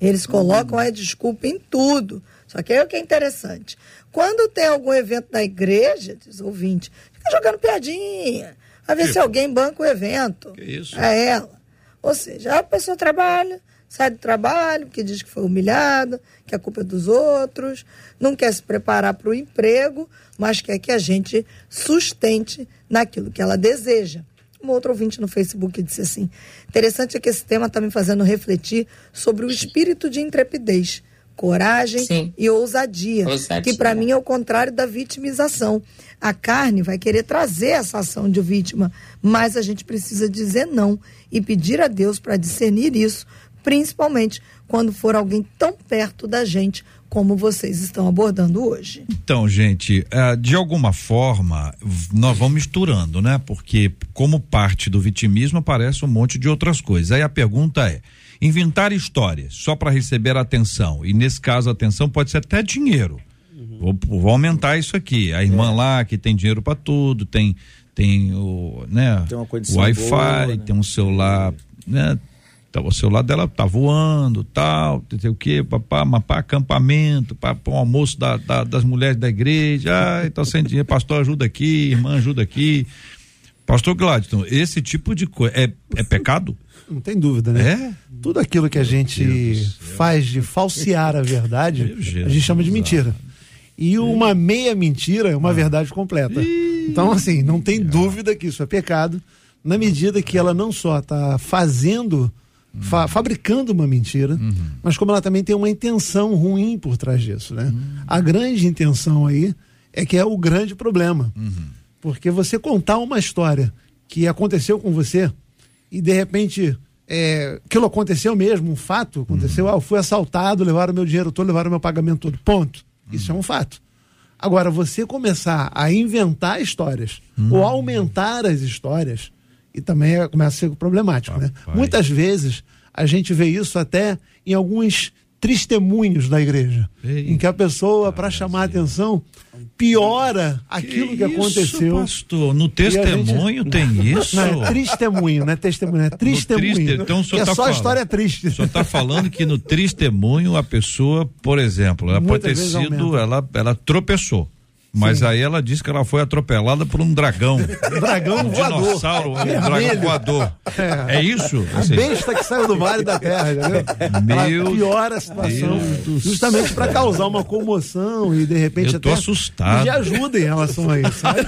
Eles colocam a desculpa em tudo. Só que aí o que é interessante. Quando tem algum evento da igreja, diz o ouvinte, fica jogando piadinha. A ver que se alguém banca o evento. Que isso? É ela. Ou seja, a pessoa trabalha, sai do trabalho, porque diz que foi humilhada, que a culpa é dos outros, não quer se preparar para o emprego, mas quer que a gente sustente naquilo que ela deseja. Um outro ouvinte no Facebook disse assim: interessante é que esse tema está me fazendo refletir sobre o espírito de intrepidez, coragem Sim. e ousadia, ousadia. que para mim é o contrário da vitimização. A carne vai querer trazer essa ação de vítima, mas a gente precisa dizer não e pedir a Deus para discernir isso principalmente quando for alguém tão perto da gente como vocês estão abordando hoje. Então, gente, uh, de alguma forma, nós vamos misturando, né? Porque, como parte do vitimismo, aparece um monte de outras coisas. Aí a pergunta é: inventar histórias só para receber atenção, e nesse caso, a atenção pode ser até dinheiro. Uhum. Vou, vou, aumentar isso aqui. A irmã é. lá que tem dinheiro para tudo, tem tem o, né, tem o Wi-Fi, né? tem um celular, né, então, o celular dela tá voando, tal, não sei o quê, papá, mapá, acampamento, para o almoço da, da, das mulheres da igreja, ai, tô sem dinheiro, pastor ajuda aqui, irmã ajuda aqui. Pastor Gladson, esse tipo de coisa é, é pecado? Não tem dúvida, né? É? Tudo aquilo que a gente faz de falsear a verdade, a gente chama de mentira. E uma meia mentira é uma ah. verdade completa. Então, assim, não tem dúvida que isso é pecado, na medida que ela não só está fazendo fa fabricando uma mentira, uhum. mas como ela também tem uma intenção ruim por trás disso, né? Uhum. A grande intenção aí é que é o grande problema. Uhum. Porque você contar uma história que aconteceu com você e de repente é, aquilo aconteceu mesmo, um fato aconteceu, uhum. ah, eu fui assaltado, levaram meu dinheiro todo, levaram meu pagamento todo, ponto. Isso é um fato. Agora, você começar a inventar histórias ou uhum. aumentar as histórias, e também começa a ser problemático, né? Muitas vezes a gente vê isso até em alguns testemunhos da igreja, Ei, em que a pessoa, para chamar a atenção, piora aquilo que, que aconteceu. pastor, no testemunho gente... tem isso? Não, é testemunho, não é testemunho, é testemunho. Triste, então o senhor é tá só falando, história triste. O senhor está falando que no testemunho a pessoa, por exemplo, ela Muitas pode ter sido, ela, ela tropeçou. Mas Sim. aí ela disse que ela foi atropelada por um dragão. Um dragão um voador. dinossauro, um dragão voador. É, é isso? A assim. besta que saiu do vale da terra, entendeu? Meu ela piora a situação justamente para causar uma comoção e de repente Eu tô até assustado. Me ajuda em relação a isso, sabe?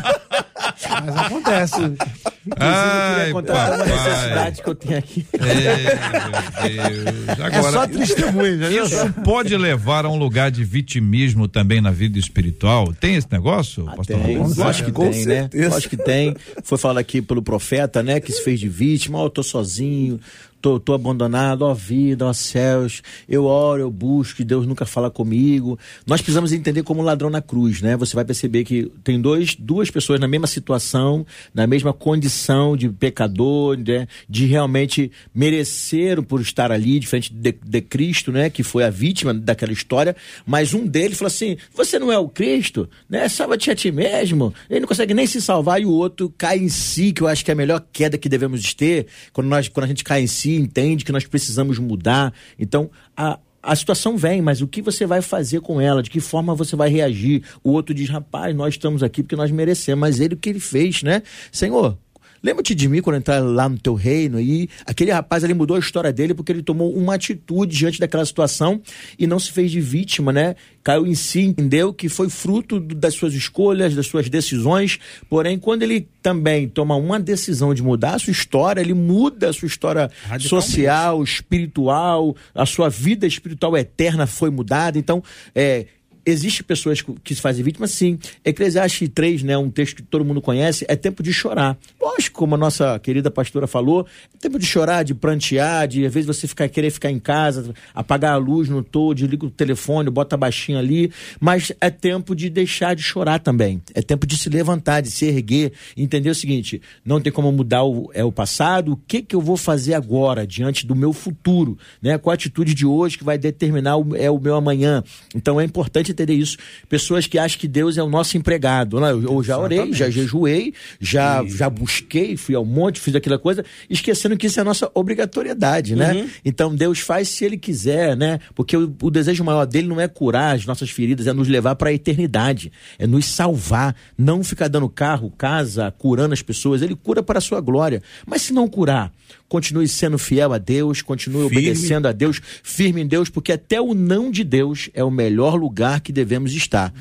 Mas acontece. Inclusive, Ai, eu queria contar uma necessidade que eu tenho aqui. É, meu Deus. Agora, é só testemunho. Isso pode levar a um lugar de vitimismo também na vida espiritual? Tem negócio, ah, pastor? Tem, acho que tem, né? Acho que tem. Foi falado aqui pelo profeta, né? Que se fez de vítima, ó, oh, eu tô sozinho, tô, tô abandonado, ó vida, ó céus, eu oro, eu busco, e Deus nunca fala comigo. Nós precisamos entender como ladrão na cruz, né? Você vai perceber que tem dois, duas pessoas na mesma situação, na mesma condição de pecador, né? de realmente merecer por estar ali, diferente de, de Cristo, né? Que foi a vítima daquela história, mas um deles falou assim: você não é o Cristo, né? Salva-te a ti mesmo. Ele não consegue nem se salvar, e o outro cai em si, que eu acho que é a melhor queda que devemos ter, quando, nós, quando a gente cai em si entende que nós precisamos mudar. Então, a, a situação vem, mas o que você vai fazer com ela? De que forma você vai reagir? O outro diz, rapaz, nós estamos aqui porque nós merecemos. Mas ele o que ele fez, né? Senhor, Lembra-te de mim quando entrar lá no teu reino aí? Aquele rapaz ali mudou a história dele porque ele tomou uma atitude diante daquela situação e não se fez de vítima, né? Caiu em si, entendeu que foi fruto das suas escolhas, das suas decisões. Porém, quando ele também toma uma decisão de mudar a sua história, ele muda a sua história social, espiritual, a sua vida espiritual eterna foi mudada. Então, é, Existem pessoas que se fazem vítimas, sim. Eclesiastes 3, né, um texto que todo mundo conhece, é tempo de chorar. Lógico, como a nossa querida pastora falou, é tempo de chorar, de prantear, de às vezes você ficar, querer ficar em casa, apagar a luz no todo, liga o telefone, bota baixinho ali, mas é tempo de deixar de chorar também. É tempo de se levantar, de se erguer, entender o seguinte, não tem como mudar o, é o passado, o que que eu vou fazer agora, diante do meu futuro, né? Qual a atitude de hoje que vai determinar o, é o meu amanhã. Então é importante entender isso. Pessoas que acham que Deus é o nosso empregado. Né? Eu, eu já orei, já jejuei, já, já busquei, fui ao monte, fiz aquela coisa, esquecendo que isso é a nossa obrigatoriedade, né? Uhum. Então Deus faz se Ele quiser, né? Porque o, o, desejo maior dele não é curar as nossas feridas, é nos levar para a eternidade, é nos salvar, não ficar dando carro, casa, curando as pessoas. Ele cura para a sua glória. Mas se não curar, continue sendo fiel a Deus, continue firme. obedecendo a Deus, firme em Deus, porque até o não de Deus é o melhor lugar que devemos estar.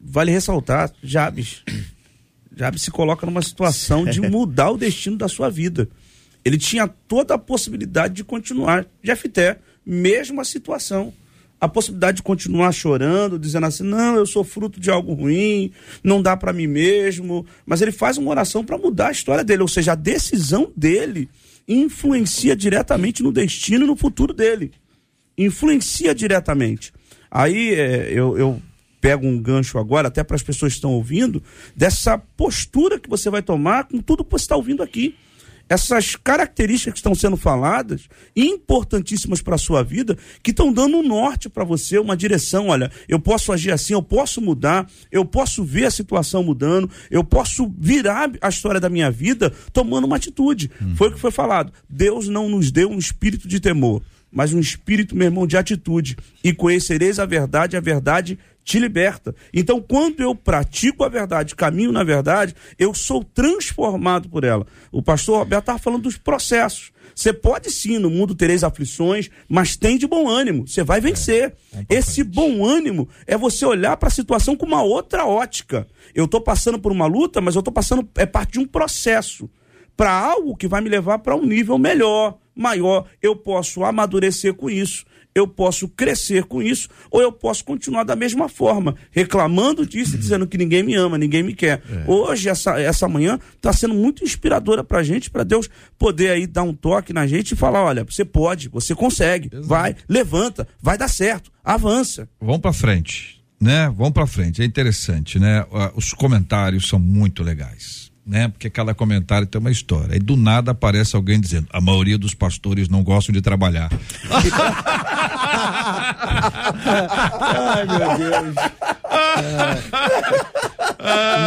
Vale ressaltar, Jabes. Jabes se coloca numa situação de mudar o destino da sua vida. Ele tinha toda a possibilidade de continuar. Jefté, mesma situação. A possibilidade de continuar chorando, dizendo assim: não, eu sou fruto de algo ruim, não dá para mim mesmo. Mas ele faz uma oração para mudar a história dele, ou seja, a decisão dele influencia diretamente no destino e no futuro dele. Influencia diretamente. Aí é, eu, eu pego um gancho agora, até para as pessoas que estão ouvindo, dessa postura que você vai tomar com tudo que você está ouvindo aqui. Essas características que estão sendo faladas, importantíssimas para a sua vida, que estão dando um norte para você, uma direção. Olha, eu posso agir assim, eu posso mudar, eu posso ver a situação mudando, eu posso virar a história da minha vida tomando uma atitude. Hum. Foi o que foi falado. Deus não nos deu um espírito de temor mas um espírito, meu irmão, de atitude. E conhecereis a verdade, a verdade te liberta. Então, quando eu pratico a verdade, caminho na verdade, eu sou transformado por ela. O pastor Roberto estava falando dos processos. Você pode sim, no mundo tereis aflições, mas tem de bom ânimo, você vai vencer. É, Esse bom ânimo é você olhar para a situação com uma outra ótica. Eu estou passando por uma luta, mas eu estou passando, é parte de um processo para algo que vai me levar para um nível melhor, maior. Eu posso amadurecer com isso, eu posso crescer com isso, ou eu posso continuar da mesma forma, reclamando disso e dizendo que ninguém me ama, ninguém me quer. É. Hoje, essa, essa manhã, está sendo muito inspiradora para a gente, para Deus poder aí dar um toque na gente e falar: olha, você pode, você consegue, Exato. vai, levanta, vai dar certo, avança. Vamos para frente. Né? Vamos para frente, é interessante, né? Os comentários são muito legais né? Porque cada comentário tem uma história. E do nada aparece alguém dizendo: a maioria dos pastores não gostam de trabalhar. Ai, meu Deus.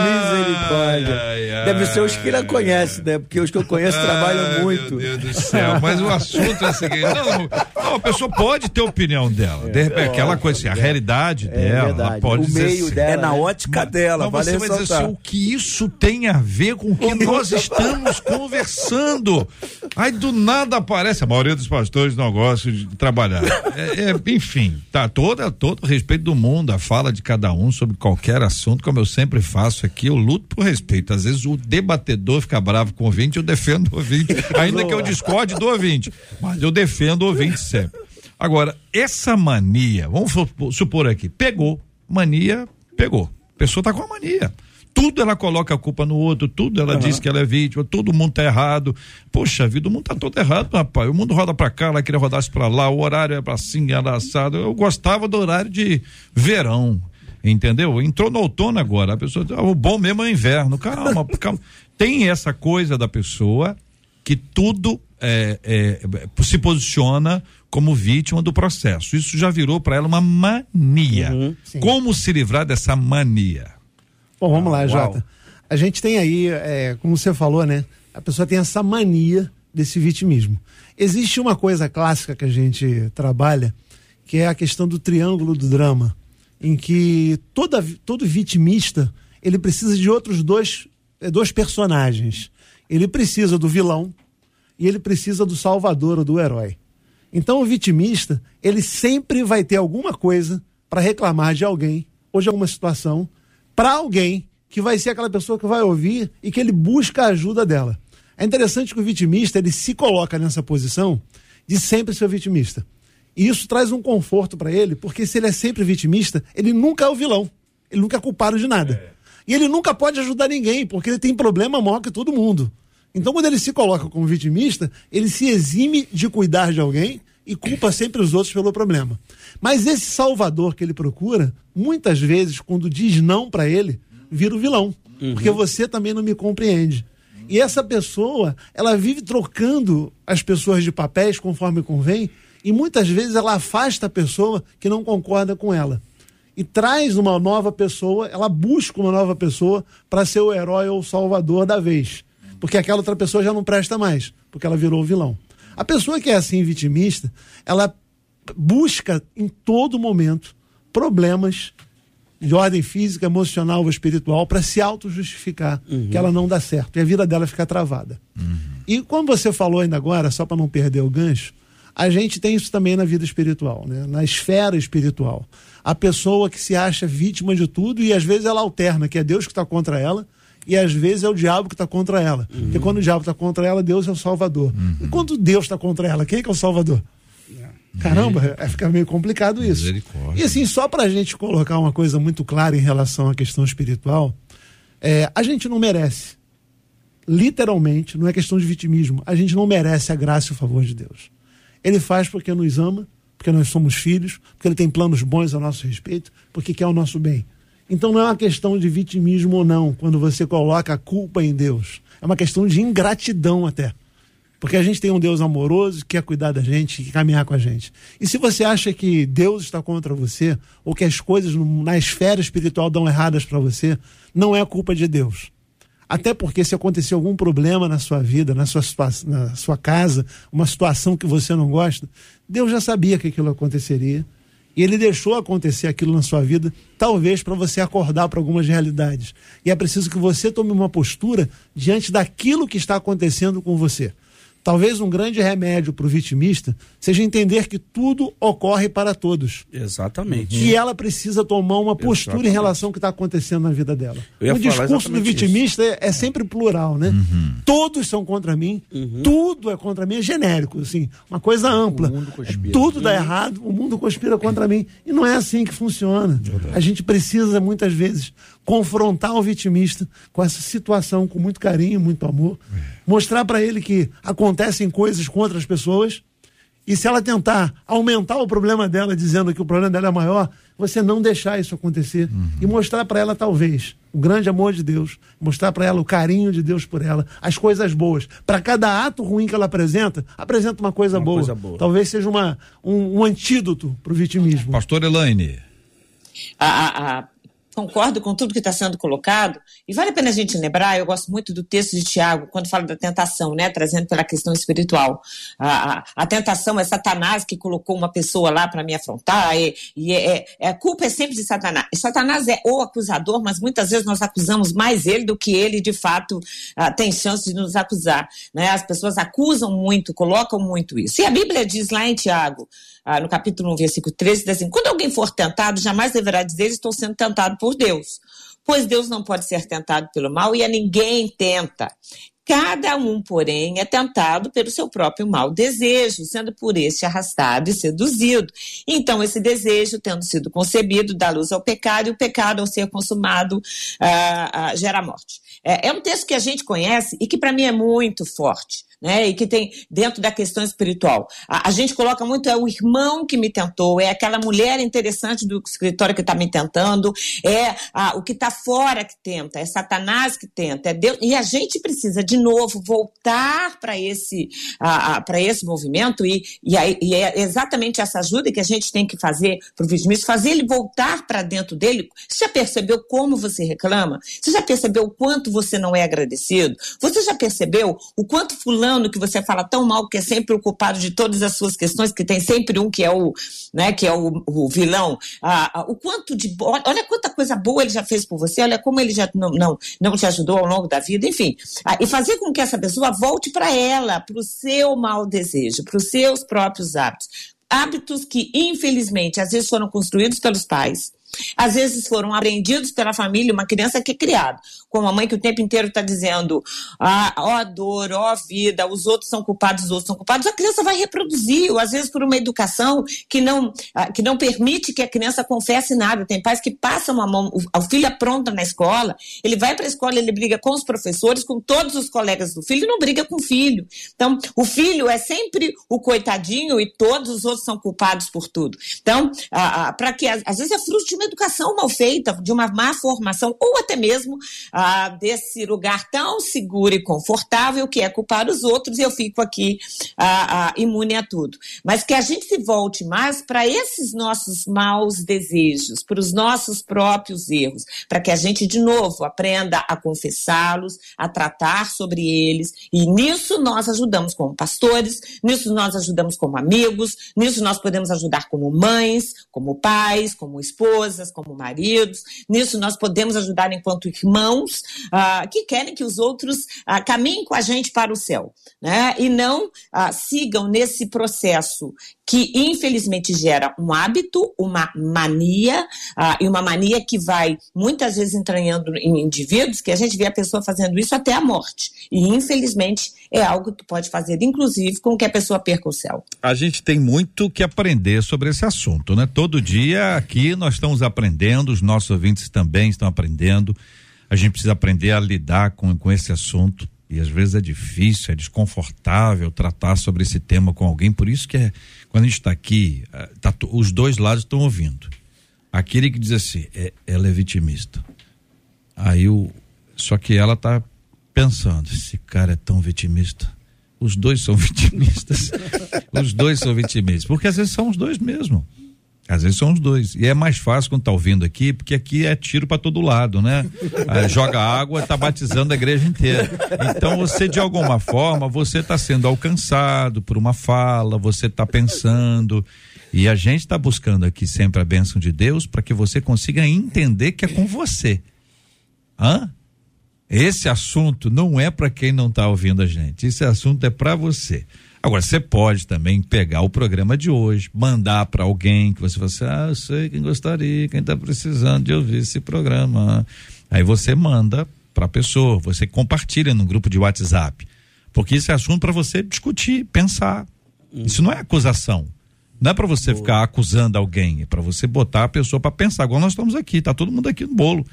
Misericórdia. Deve ser os que ela conhece, né? Porque os que eu conheço trabalham Ai, muito. Meu Deus do céu. Mas o assunto é o seguinte: não, não, a pessoa pode ter opinião dela. De repente, aquela coisa assim, a realidade dela, ela pode O dizer meio assim, dela, É na né? ótica dela, Mas vale você vai dizer ressaltar. assim, o que isso tem a ver com o que nós estamos conversando? Aí do nada aparece, a maioria dos pastores não gosta de trabalhar. É, é, enfim, tá toda, todo o respeito do mundo, a fala de cada um sobre qualquer assunto, como eu sempre faço aqui, eu luto por respeito. Às vezes o debatedor fica bravo com o ouvinte, eu defendo o ouvinte, ainda que eu discorde do ouvinte, mas eu defendo o ouvinte sempre. Agora, essa mania, vamos supor aqui, pegou, mania, pegou. A pessoa tá com a mania. Tudo ela coloca a culpa no outro, tudo ela diz que ela é vítima, todo mundo tá errado. Poxa vida, o mundo tá todo errado, rapaz. O mundo roda pra cá, ela queria rodasse pra lá, o horário é pra assim, era assado. Eu gostava do horário de verão, entendeu? Entrou no outono agora, a pessoa, ah, o bom mesmo é inverno. Calma, calma. Tem essa coisa da pessoa que tudo é, é, se posiciona como vítima do processo. Isso já virou para ela uma mania. sim. Como se livrar dessa mania? Bom, vamos lá, Uau. Jota. A gente tem aí, é, como você falou, né? A pessoa tem essa mania desse vitimismo. Existe uma coisa clássica que a gente trabalha, que é a questão do triângulo do drama, em que toda, todo vitimista ele precisa de outros dois, eh, dois personagens. Ele precisa do vilão e ele precisa do salvador ou do herói. Então o vitimista, ele sempre vai ter alguma coisa para reclamar de alguém ou de alguma situação para alguém que vai ser aquela pessoa que vai ouvir e que ele busca a ajuda dela. É interessante que o vitimista, ele se coloca nessa posição de sempre ser vitimista. E isso traz um conforto para ele, porque se ele é sempre vitimista, ele nunca é o vilão. Ele nunca é culpado de nada. E ele nunca pode ajudar ninguém, porque ele tem problema maior que todo mundo. Então, quando ele se coloca como vitimista, ele se exime de cuidar de alguém e culpa sempre os outros pelo problema. Mas esse salvador que ele procura, muitas vezes, quando diz não para ele, vira o vilão. Porque você também não me compreende. E essa pessoa, ela vive trocando as pessoas de papéis conforme convém, e muitas vezes ela afasta a pessoa que não concorda com ela. E traz uma nova pessoa, ela busca uma nova pessoa para ser o herói ou o salvador da vez. Porque aquela outra pessoa já não presta mais, porque ela virou o vilão. A pessoa que é assim vitimista, ela busca em todo momento problemas de ordem física, emocional ou espiritual para se auto-justificar que ela não dá certo e a vida dela fica travada. E como você falou ainda agora, só para não perder o gancho, a gente tem isso também na vida espiritual, né? na esfera espiritual. A pessoa que se acha vítima de tudo e às vezes ela alterna, que é Deus que está contra ela e às vezes é o diabo que está contra ela. Porque quando o diabo está contra ela, Deus é o salvador. E quando Deus está contra ela, quem é que é o salvador? Caramba, é, fica meio complicado isso. E assim, só para a gente colocar uma coisa muito clara em relação à questão espiritual, é, a gente não merece, literalmente, não é questão de vitimismo, a gente não merece a graça e o favor de Deus. Ele faz porque nos ama, porque nós somos filhos, porque ele tem planos bons a nosso respeito, porque quer o nosso bem. Então não é uma questão de vitimismo ou não, quando você coloca a culpa em Deus. É uma questão de ingratidão até. Porque a gente tem um Deus amoroso que quer cuidar da gente, que quer caminhar com a gente. E se você acha que Deus está contra você, ou que as coisas na esfera espiritual dão erradas para você, não é culpa de Deus. Até porque se acontecer algum problema na sua vida, na sua, na sua casa, uma situação que você não gosta, Deus já sabia que aquilo aconteceria. E ele deixou acontecer aquilo na sua vida, talvez para você acordar para algumas realidades. E é preciso que você tome uma postura diante daquilo que está acontecendo com você. Talvez um grande remédio para o vitimista seja entender que tudo ocorre para todos. Exatamente. E ela precisa tomar uma postura em Exatamente. relação ao que está acontecendo na vida dela. O discurso do vitimista é, é sempre plural, né? Todos são contra mim, tudo é contra mim, é genérico, assim, uma coisa ampla. mundo conspira. Tudo dá errado, o mundo conspira contra mim. E não é assim que funciona. A gente precisa, muitas vezes, confrontar o vitimista com essa situação com muito carinho, muito amor, mostrar para ele que acontecem coisas com outras pessoas E se ela tentar aumentar o problema dela, dizendo que o problema dela é maior, você não deixar isso acontecer uhum. e mostrar para ela, talvez, o grande amor de Deus, mostrar para ela o carinho de Deus por ela, as coisas boas. Para cada ato ruim que ela apresenta, apresenta uma coisa, uma boa. coisa boa. Talvez seja uma, um, um antídoto para o vitimismo. Pastor Elaine. A, a, a concordo com tudo que está sendo colocado, e vale a pena a gente lembrar, eu gosto muito do texto de Tiago, quando fala da tentação, né, trazendo pela questão espiritual. A, a, a tentação é Satanás que colocou uma pessoa lá para me afrontar, e, e é, é, é, a culpa é sempre de Satanás. Satanás é o acusador, mas muitas vezes nós acusamos mais ele do que ele, de fato, uh, tem chance de nos acusar. Né? As pessoas acusam muito, colocam muito isso. E a Bíblia diz lá em Tiago, uh, no capítulo 1, versículo 13, diz assim, quando alguém for tentado, jamais deverá dizer, estou sendo tentado por Deus. Pois Deus não pode ser tentado pelo mal e a ninguém tenta. Cada um, porém, é tentado pelo seu próprio mau desejo, sendo por este arrastado e seduzido. Então, esse desejo, tendo sido concebido, dá luz ao pecado, e o pecado, ao ser consumado, uh, uh, gera morte. É, é um texto que a gente conhece e que, para mim, é muito forte né? E que tem dentro da questão espiritual. A, a, gente coloca muito é o irmão que me tentou, é aquela mulher interessante do escritório que está me tentando, é a, o que está fora que tenta, é Satanás que tenta, é Deus. E a gente precisa de novo voltar para esse para esse movimento e, e, e, é exatamente essa ajuda que a gente tem que fazer para o vitimista, fazer ele voltar para dentro dele. Você já percebeu como você reclama? Você já percebeu o quanto você não é agradecido? Você já percebeu o quanto fulano fulano que você fala tão mal que é sempre o culpado de todas as suas questões, que tem sempre um que é o, né, que é o, o vilão. Ah, ah, o quanto de olha quanta coisa boa ele já fez por você, olha como ele já não, não, não te ajudou ao longo da vida, enfim. Ah, e fazer com que essa pessoa volte para ela, para o seu mau desejo, para os seus próprios hábitos. Hábitos que, infelizmente, às vezes foram construídos pelos pais, às vezes foram aprendidos pela família, uma criança que é criada, com uma mãe que o tempo inteiro está dizendo, ah, ó dor, ó vida, os outros são culpados, os outros são culpados, a criança vai reproduzir, ou às vezes por uma educação que não, ah, que não permite que a criança confesse nada. Tem pais que passam a mão, o, filho apronta na escola, ele vai para a escola, ele briga com os professores, com todos os colegas do filho, e não briga com o filho. Então, o filho é sempre o coitadinho e todos os outros são culpados por tudo. Então, para que, às vezes é fruto uma educação mal feita, de uma má formação, ou até mesmo ah, desse lugar tão seguro e confortável que é culpar os outros e eu fico aqui ah, ah, imune a tudo. Mas que a gente se volte mais para esses nossos maus desejos, para os nossos próprios erros, para que a gente, de novo, aprenda a confessá-los, a tratar sobre eles, e nisso nós ajudamos como pastores, nisso nós ajudamos como amigos, nisso nós podemos ajudar como mães, como pais, como esposas esposas, como maridos. Nisso nós podemos ajudar enquanto irmãos uh, que querem que os outros uh, caminhem com a gente para o céu, né? E não uh, sigam nesse processo que infelizmente gera um hábito, uma mania, uh, e uma mania que vai muitas vezes entranhando em indivíduos, que a gente vê a pessoa fazendo isso até a morte. E infelizmente é algo que pode fazer, inclusive, com que a pessoa perca o céu. A gente tem muito que aprender sobre esse assunto, né? Todo dia aqui nós estamos aprendendo, os nossos ouvintes também estão aprendendo. A gente precisa aprender a lidar com, com esse assunto. E às vezes é difícil, é desconfortável tratar sobre esse tema com alguém, por isso que é quando a gente está aqui, eh, tá, os dois lados estão ouvindo. Aquele que diz assim, é, ela é vitimista. Aí o. Só que ela está pensando, esse cara é tão vitimista. Os dois são vitimistas. os dois são vitimistas. Porque às vezes são os dois mesmo. Às vezes são os dois. E é mais fácil quando tá ouvindo aqui, porque aqui é tiro para todo lado, né? Ah, joga água, tá batizando a igreja inteira. Então você, de alguma forma, você está sendo alcançado por uma fala, você está pensando. E a gente está buscando aqui sempre a bênção de Deus para que você consiga entender que é com você. Hã? Esse assunto não é para quem não está ouvindo a gente. Esse assunto é para você. Agora, você pode também pegar o programa de hoje, mandar para alguém que você fala assim: ah, eu sei quem gostaria, quem está precisando de ouvir esse programa. Aí você manda para a pessoa, você compartilha no grupo de WhatsApp. Porque esse é assunto para você discutir, pensar. Hum. Isso não é acusação. Não é para você Boa. ficar acusando alguém, é para você botar a pessoa para pensar. Agora nós estamos aqui, tá todo mundo aqui no bolo.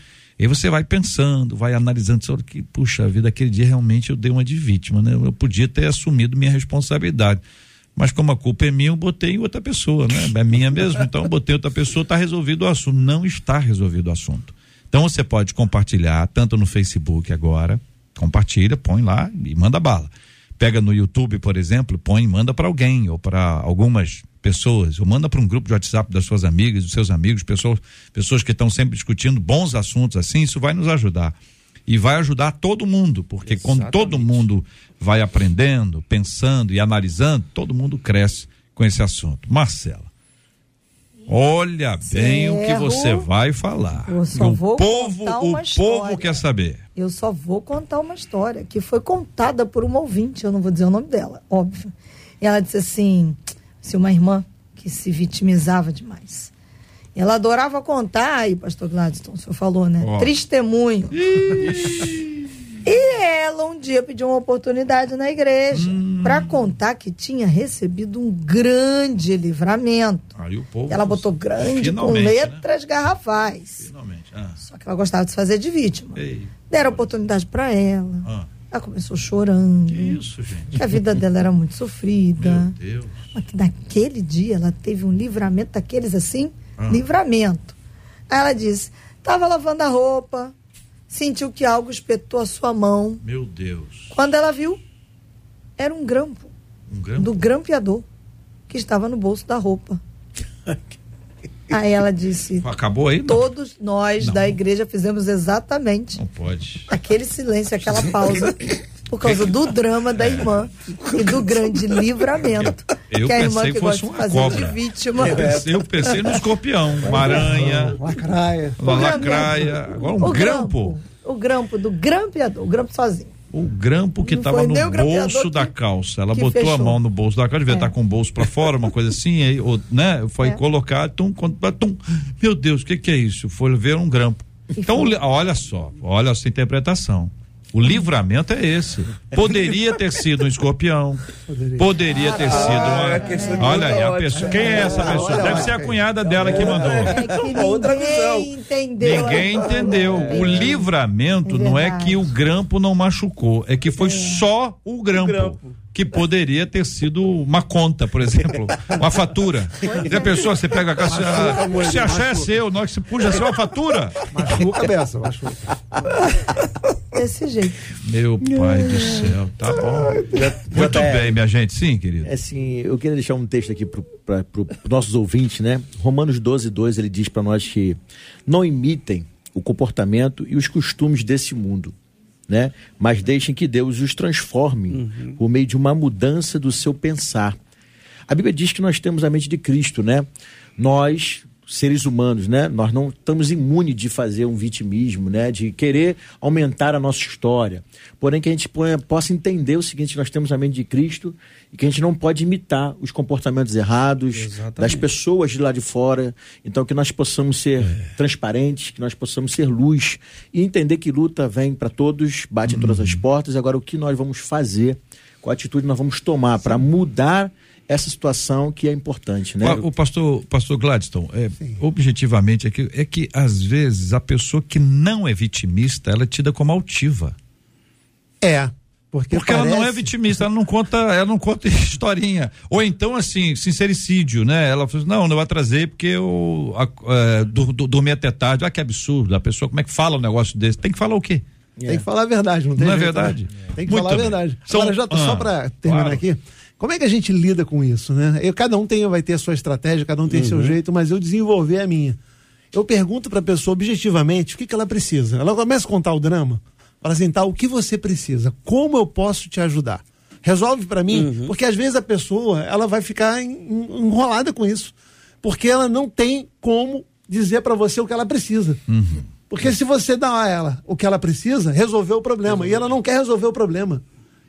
E você vai pensando, vai analisando, sobre que, puxa vida, aquele dia realmente eu dei uma de vítima, né? Eu podia ter assumido minha responsabilidade. Mas como a culpa é minha, eu botei em outra pessoa, né? É minha mesmo, então eu botei outra pessoa, está resolvido o assunto. Não está resolvido o assunto. Então você pode compartilhar, tanto no Facebook agora, compartilha, põe lá e manda bala. Pega no YouTube, por exemplo, põe manda para alguém ou para algumas pessoas, ou manda para um grupo de WhatsApp das suas amigas, dos seus amigos, pessoas, pessoas que estão sempre discutindo bons assuntos assim, isso vai nos ajudar. E vai ajudar todo mundo, porque Exatamente. quando todo mundo vai aprendendo, pensando e analisando, todo mundo cresce com esse assunto. Marcela. Olha bem o que você vai falar. Eu só o vou povo, contar uma o história. povo quer saber. Eu só vou contar uma história que foi contada por uma ouvinte, eu não vou dizer o nome dela, óbvio. E ela disse assim, se uma irmã que se vitimizava demais. Ela adorava contar, e pastor Gladstone, o senhor falou, né? Oh. Testemunho. E ela um dia pediu uma oportunidade na igreja hum. para contar que tinha recebido um grande livramento. Aí o povo ela botou grande com né? letras né? garrafais. Finalmente. Ah. Só que ela gostava de se fazer de vítima. Ei. Deram oportunidade para ela. Ah. Ela começou chorando. Isso, gente. Que a vida dela era muito sofrida. Meu Deus. Mas que naquele dia ela teve um livramento daqueles assim, ah. livramento. Aí ela disse: tava lavando a roupa, sentiu que algo espetou a sua mão. Meu Deus. Quando ela viu, era um grampo. Um grampo? Do grampeador que estava no bolso da roupa. Aí ela disse: Acabou aí? Não. Todos nós não. da igreja fizemos exatamente. Não pode. Aquele silêncio, aquela pausa. por causa do drama da irmã e do grande livramento. Eu, eu que a irmã pensei que fosse gosta uma de fazer de vítima. Eu pensei, eu pensei no escorpião, uma aranha, lacraia, uma lacraia, agora um o grampo. O grampo do grampeador, o grampo sozinho. O grampo que estava no bolso da calça. Ela botou fechou. a mão no bolso da calça, devia estar é. com o bolso para fora, uma coisa assim, aí, ou, né? Foi é. colocar, tum, tum, meu Deus, o que, que é isso? Foi ver um grampo. Então, olha só, olha essa interpretação. O livramento é esse. Poderia ter sido um escorpião. Poderia, ter sido uma. Olha aí, a pessoa. Quem é essa pessoa? Deve ser a cunhada dela que mandou. É que outra visão. Entendeu. Ninguém entendeu. O livramento não é que o grampo não machucou, é que foi só o grampo que poderia ter sido uma conta, por exemplo, uma fatura. E a pessoa, você pega a caixa, se achar é seu, nós se puxa ser uma fatura. Machuca a cabeça, machuca. Desse jeito. Meu pai do céu, tá bom. Muito bem, minha gente, sim, querido. É assim, eu queria deixar um texto aqui para os nossos ouvintes, né? Romanos 12, 2, ele diz para nós que não imitem o comportamento e os costumes desse mundo né? Mas deixem que Deus os transforme uhum. por meio de uma mudança do seu pensar. A Bíblia diz que nós temos a mente de Cristo, né? Nós seres humanos, né? Nós não estamos imunes de fazer um vitimismo, né? De querer aumentar a nossa história. Porém, que a gente possa entender o seguinte: nós temos a mente de Cristo e que a gente não pode imitar os comportamentos errados Exatamente. das pessoas de lá de fora. Então, que nós possamos ser é. transparentes, que nós possamos ser luz e entender que luta vem para todos, bate hum. em todas as uhum. portas. Agora, o que nós vamos fazer, qual atitude nós vamos tomar para mudar essa situação que é importante, né? O, pastor, pastor Gladstone, é, objetivamente é que, é que às vezes a pessoa que não é vitimista, ela é tida como altiva. É. Porque, porque parece... ela não é vitimista, ela não conta, ela não conta historinha. Ou então, assim, sincericídio, né? Ela fala, não, não vai trazer porque eu é, dormi até tarde. Ah, que absurdo. A pessoa, como é que fala um negócio desse? Tem que falar o quê? Tem que falar a verdade, não tem Não jeito, é verdade? Né? Tem que Muito falar bem. a verdade. São... Agora, Jota, ah, só para terminar claro. aqui, como é que a gente lida com isso, né? Eu, cada um tem, vai ter a sua estratégia, cada um tem uhum. seu jeito, mas eu desenvolver a minha. Eu pergunto para a pessoa objetivamente o que, que ela precisa. Ela começa a contar o drama. Fala assim, tá, o que você precisa? Como eu posso te ajudar? Resolve para mim, uhum. porque às vezes a pessoa ela vai ficar enrolada com isso, porque ela não tem como dizer para você o que ela precisa. Uhum. Porque se você dá a ela o que ela precisa, resolveu o problema. E ela não quer resolver o problema.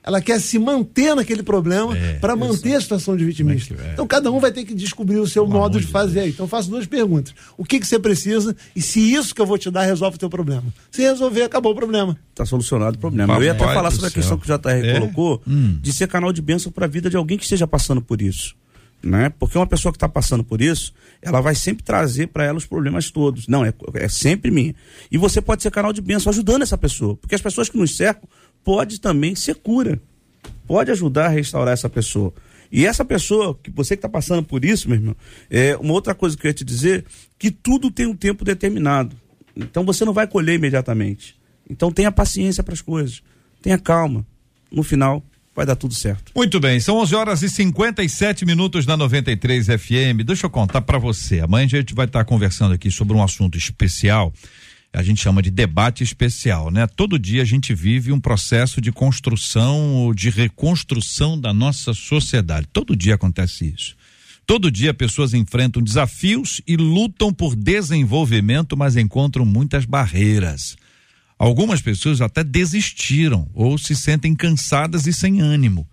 Ela quer se manter naquele problema é, para manter a situação de vitimista. É é? Então cada um vai ter que descobrir o seu modo de fazer. Então faço duas perguntas. O que, que você precisa e se isso que eu vou te dar resolve o teu problema. Se resolver, acabou o problema. Está solucionado o problema. eu ia até falar sobre a questão que o JR é? colocou hum. de ser canal de bênção para a vida de alguém que esteja passando por isso. Né? Porque uma pessoa que está passando por isso, ela vai sempre trazer para ela os problemas todos. Não, é, é sempre minha. E você pode ser canal de bênção ajudando essa pessoa. Porque as pessoas que nos cercam pode também ser cura. Pode ajudar a restaurar essa pessoa. E essa pessoa, que você que está passando por isso, meu irmão, é uma outra coisa que eu ia te dizer, que tudo tem um tempo determinado. Então você não vai colher imediatamente. Então tenha paciência para as coisas, tenha calma. No final vai dar tudo certo. Muito bem, são 11 horas e 57 minutos na 93 FM. Deixa eu contar para você. Amanhã a gente vai estar conversando aqui sobre um assunto especial. A gente chama de debate especial, né? Todo dia a gente vive um processo de construção ou de reconstrução da nossa sociedade. Todo dia acontece isso. Todo dia pessoas enfrentam desafios e lutam por desenvolvimento, mas encontram muitas barreiras. Algumas pessoas até desistiram ou se sentem cansadas e sem ânimo.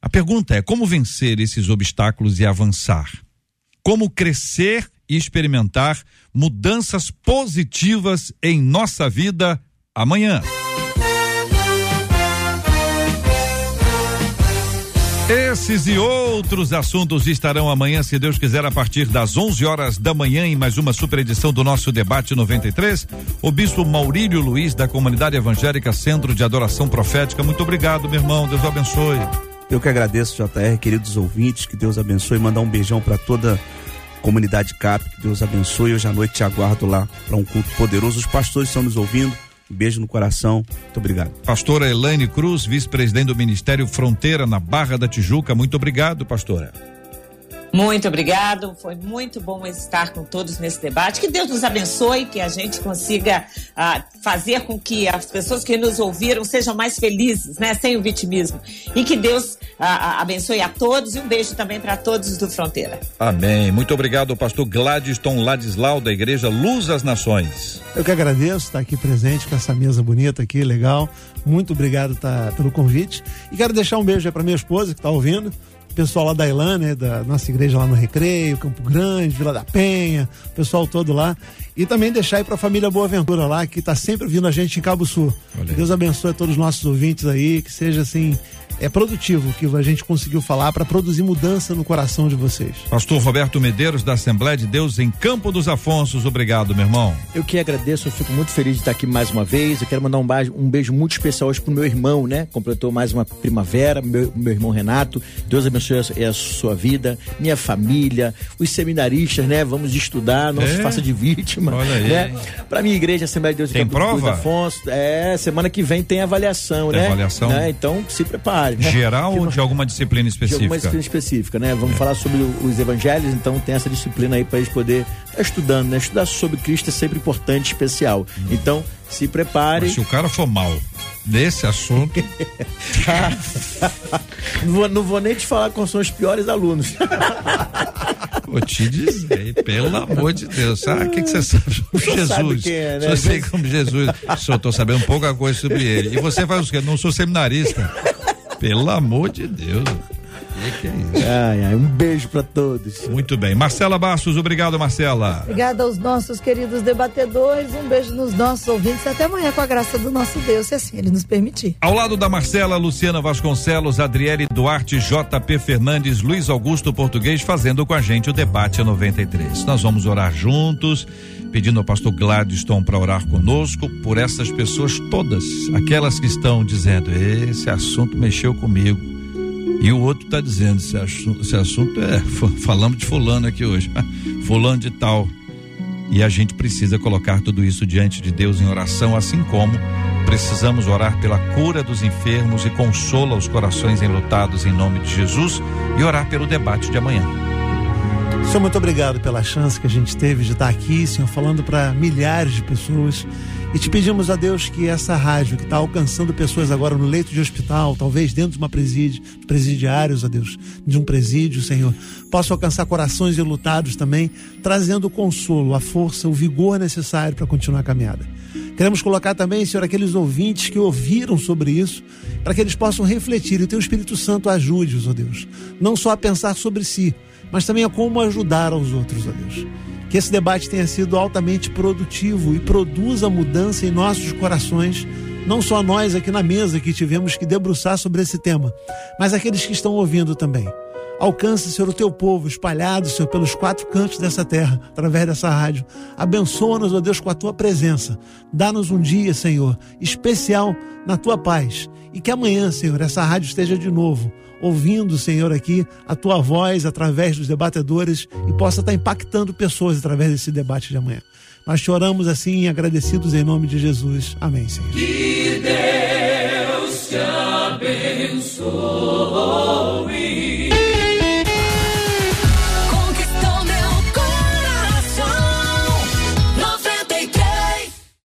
A pergunta é: como vencer esses obstáculos e avançar? Como crescer e experimentar mudanças positivas em nossa vida amanhã? Esses e outros assuntos estarão amanhã, se Deus quiser, a partir das 11 horas da manhã, em mais uma super edição do nosso Debate 93. O bispo Maurílio Luiz, da Comunidade Evangélica Centro de Adoração Profética. Muito obrigado, meu irmão. Deus abençoe. Eu que agradeço, JR, queridos ouvintes, que Deus abençoe. Mandar um beijão para toda a comunidade CAP, que Deus abençoe. Hoje à noite te aguardo lá para um culto poderoso. Os pastores estão nos ouvindo um beijo no coração. Muito obrigado. Pastora Elaine Cruz, vice-presidente do Ministério Fronteira na Barra da Tijuca. Muito obrigado, pastora. Muito obrigado, foi muito bom estar com todos nesse debate. Que Deus nos abençoe, que a gente consiga uh, fazer com que as pessoas que nos ouviram sejam mais felizes, né, sem o vitimismo. E que Deus uh, abençoe a todos e um beijo também para todos do Fronteira. Amém. Muito obrigado, pastor Gladstone Ladislau, da Igreja Luz às Nações. Eu que agradeço estar aqui presente com essa mesa bonita aqui, legal. Muito obrigado tá, pelo convite. E quero deixar um beijo para minha esposa que está ouvindo pessoal lá da Ilan, né, da nossa igreja lá no Recreio, Campo Grande, Vila da Penha, pessoal todo lá. E também deixar aí para a família Boa Ventura lá, que está sempre vindo a gente em Cabo Sul. Deus abençoe a todos os nossos ouvintes aí, que seja assim é produtivo que a gente conseguiu falar para produzir mudança no coração de vocês. Pastor Roberto Medeiros, da Assembleia de Deus em Campo dos Afonsos, obrigado, meu irmão. Eu que agradeço, eu fico muito feliz de estar aqui mais uma vez. Eu quero mandar um beijo, um beijo muito especial hoje pro meu irmão, né? Completou mais uma primavera, meu, meu irmão Renato. Deus abençoe a, a, sua vida, minha família, os seminaristas, né? Vamos estudar, não é? se faça de vítima. Olha aí. Né? Pra minha igreja, Assembleia de Deus tem em Campo prova? dos Afonsos. É, semana que vem tem avaliação, tem né? Avaliação. Né? Então se prepare. Né? Geral ou de alguma disciplina específica? De alguma disciplina específica, né? Vamos é. falar sobre os evangelhos, então tem essa disciplina aí para eles poder estar tá estudando, né? Estudar sobre Cristo é sempre importante, especial. Hum. Então, se prepare. Mas se o cara for mal nesse assunto. não, vou, não, vou, nem te falar quais são os piores alunos. Vou te dizer, pelo amor de Deus. Ah, o que, que você sabe sobre Jesus? Sabe é, né? Só sei como Jesus. Só estou sabendo pouca coisa sobre ele. E você faz o quê? Não sou seminarista. Pelo amor de Deus. Que que é isso? Ai, ai, um beijo para todos. Muito bem. Marcela Bastos, obrigado, Marcela. Obrigada aos nossos queridos debatedores. Um beijo nos nossos ouvintes. Até amanhã, com a graça do nosso Deus, se assim ele nos permitir. Ao lado da Marcela, Luciana Vasconcelos, Adriele Duarte, JP Fernandes, Luiz Augusto Português, fazendo com a gente o debate 93. Nós vamos orar juntos pedindo ao pastor Gladstone para orar conosco por essas pessoas todas, aquelas que estão dizendo: esse assunto mexeu comigo. E o outro está dizendo: esse assunto, esse assunto é. Falamos de Fulano aqui hoje, Fulano de tal. E a gente precisa colocar tudo isso diante de Deus em oração, assim como precisamos orar pela cura dos enfermos e consola os corações enlutados em nome de Jesus e orar pelo debate de amanhã. Senhor, muito obrigado pela chance que a gente teve de estar aqui, Senhor, falando para milhares de pessoas. E te pedimos a Deus que essa rádio que está alcançando pessoas agora no leito de hospital, talvez dentro de uma presídio, presidiários, a Deus, de um presídio, Senhor, possa alcançar corações enlutados também, trazendo o consolo, a força, o vigor necessário para continuar a caminhada. Queremos colocar também, Senhor, aqueles ouvintes que ouviram sobre isso, para que eles possam refletir e o Teu Espírito Santo ajude-os, ó Deus, não só a pensar sobre si, mas também a como ajudar aos outros, ó Deus. Que esse debate tenha sido altamente produtivo e produza mudança em nossos corações não só nós aqui na mesa que tivemos que debruçar sobre esse tema, mas aqueles que estão ouvindo também. Alcance, Senhor, o teu povo espalhado, Senhor, pelos quatro cantos dessa terra, através dessa rádio. Abençoa-nos, ó Deus, com a tua presença. Dá-nos um dia, Senhor, especial na tua paz. E que amanhã, Senhor, essa rádio esteja de novo ouvindo, Senhor, aqui a tua voz através dos debatedores e possa estar impactando pessoas através desse debate de amanhã. Nós choramos assim, agradecidos em nome de Jesus. Amém, Senhor. Que Deus te abençoe.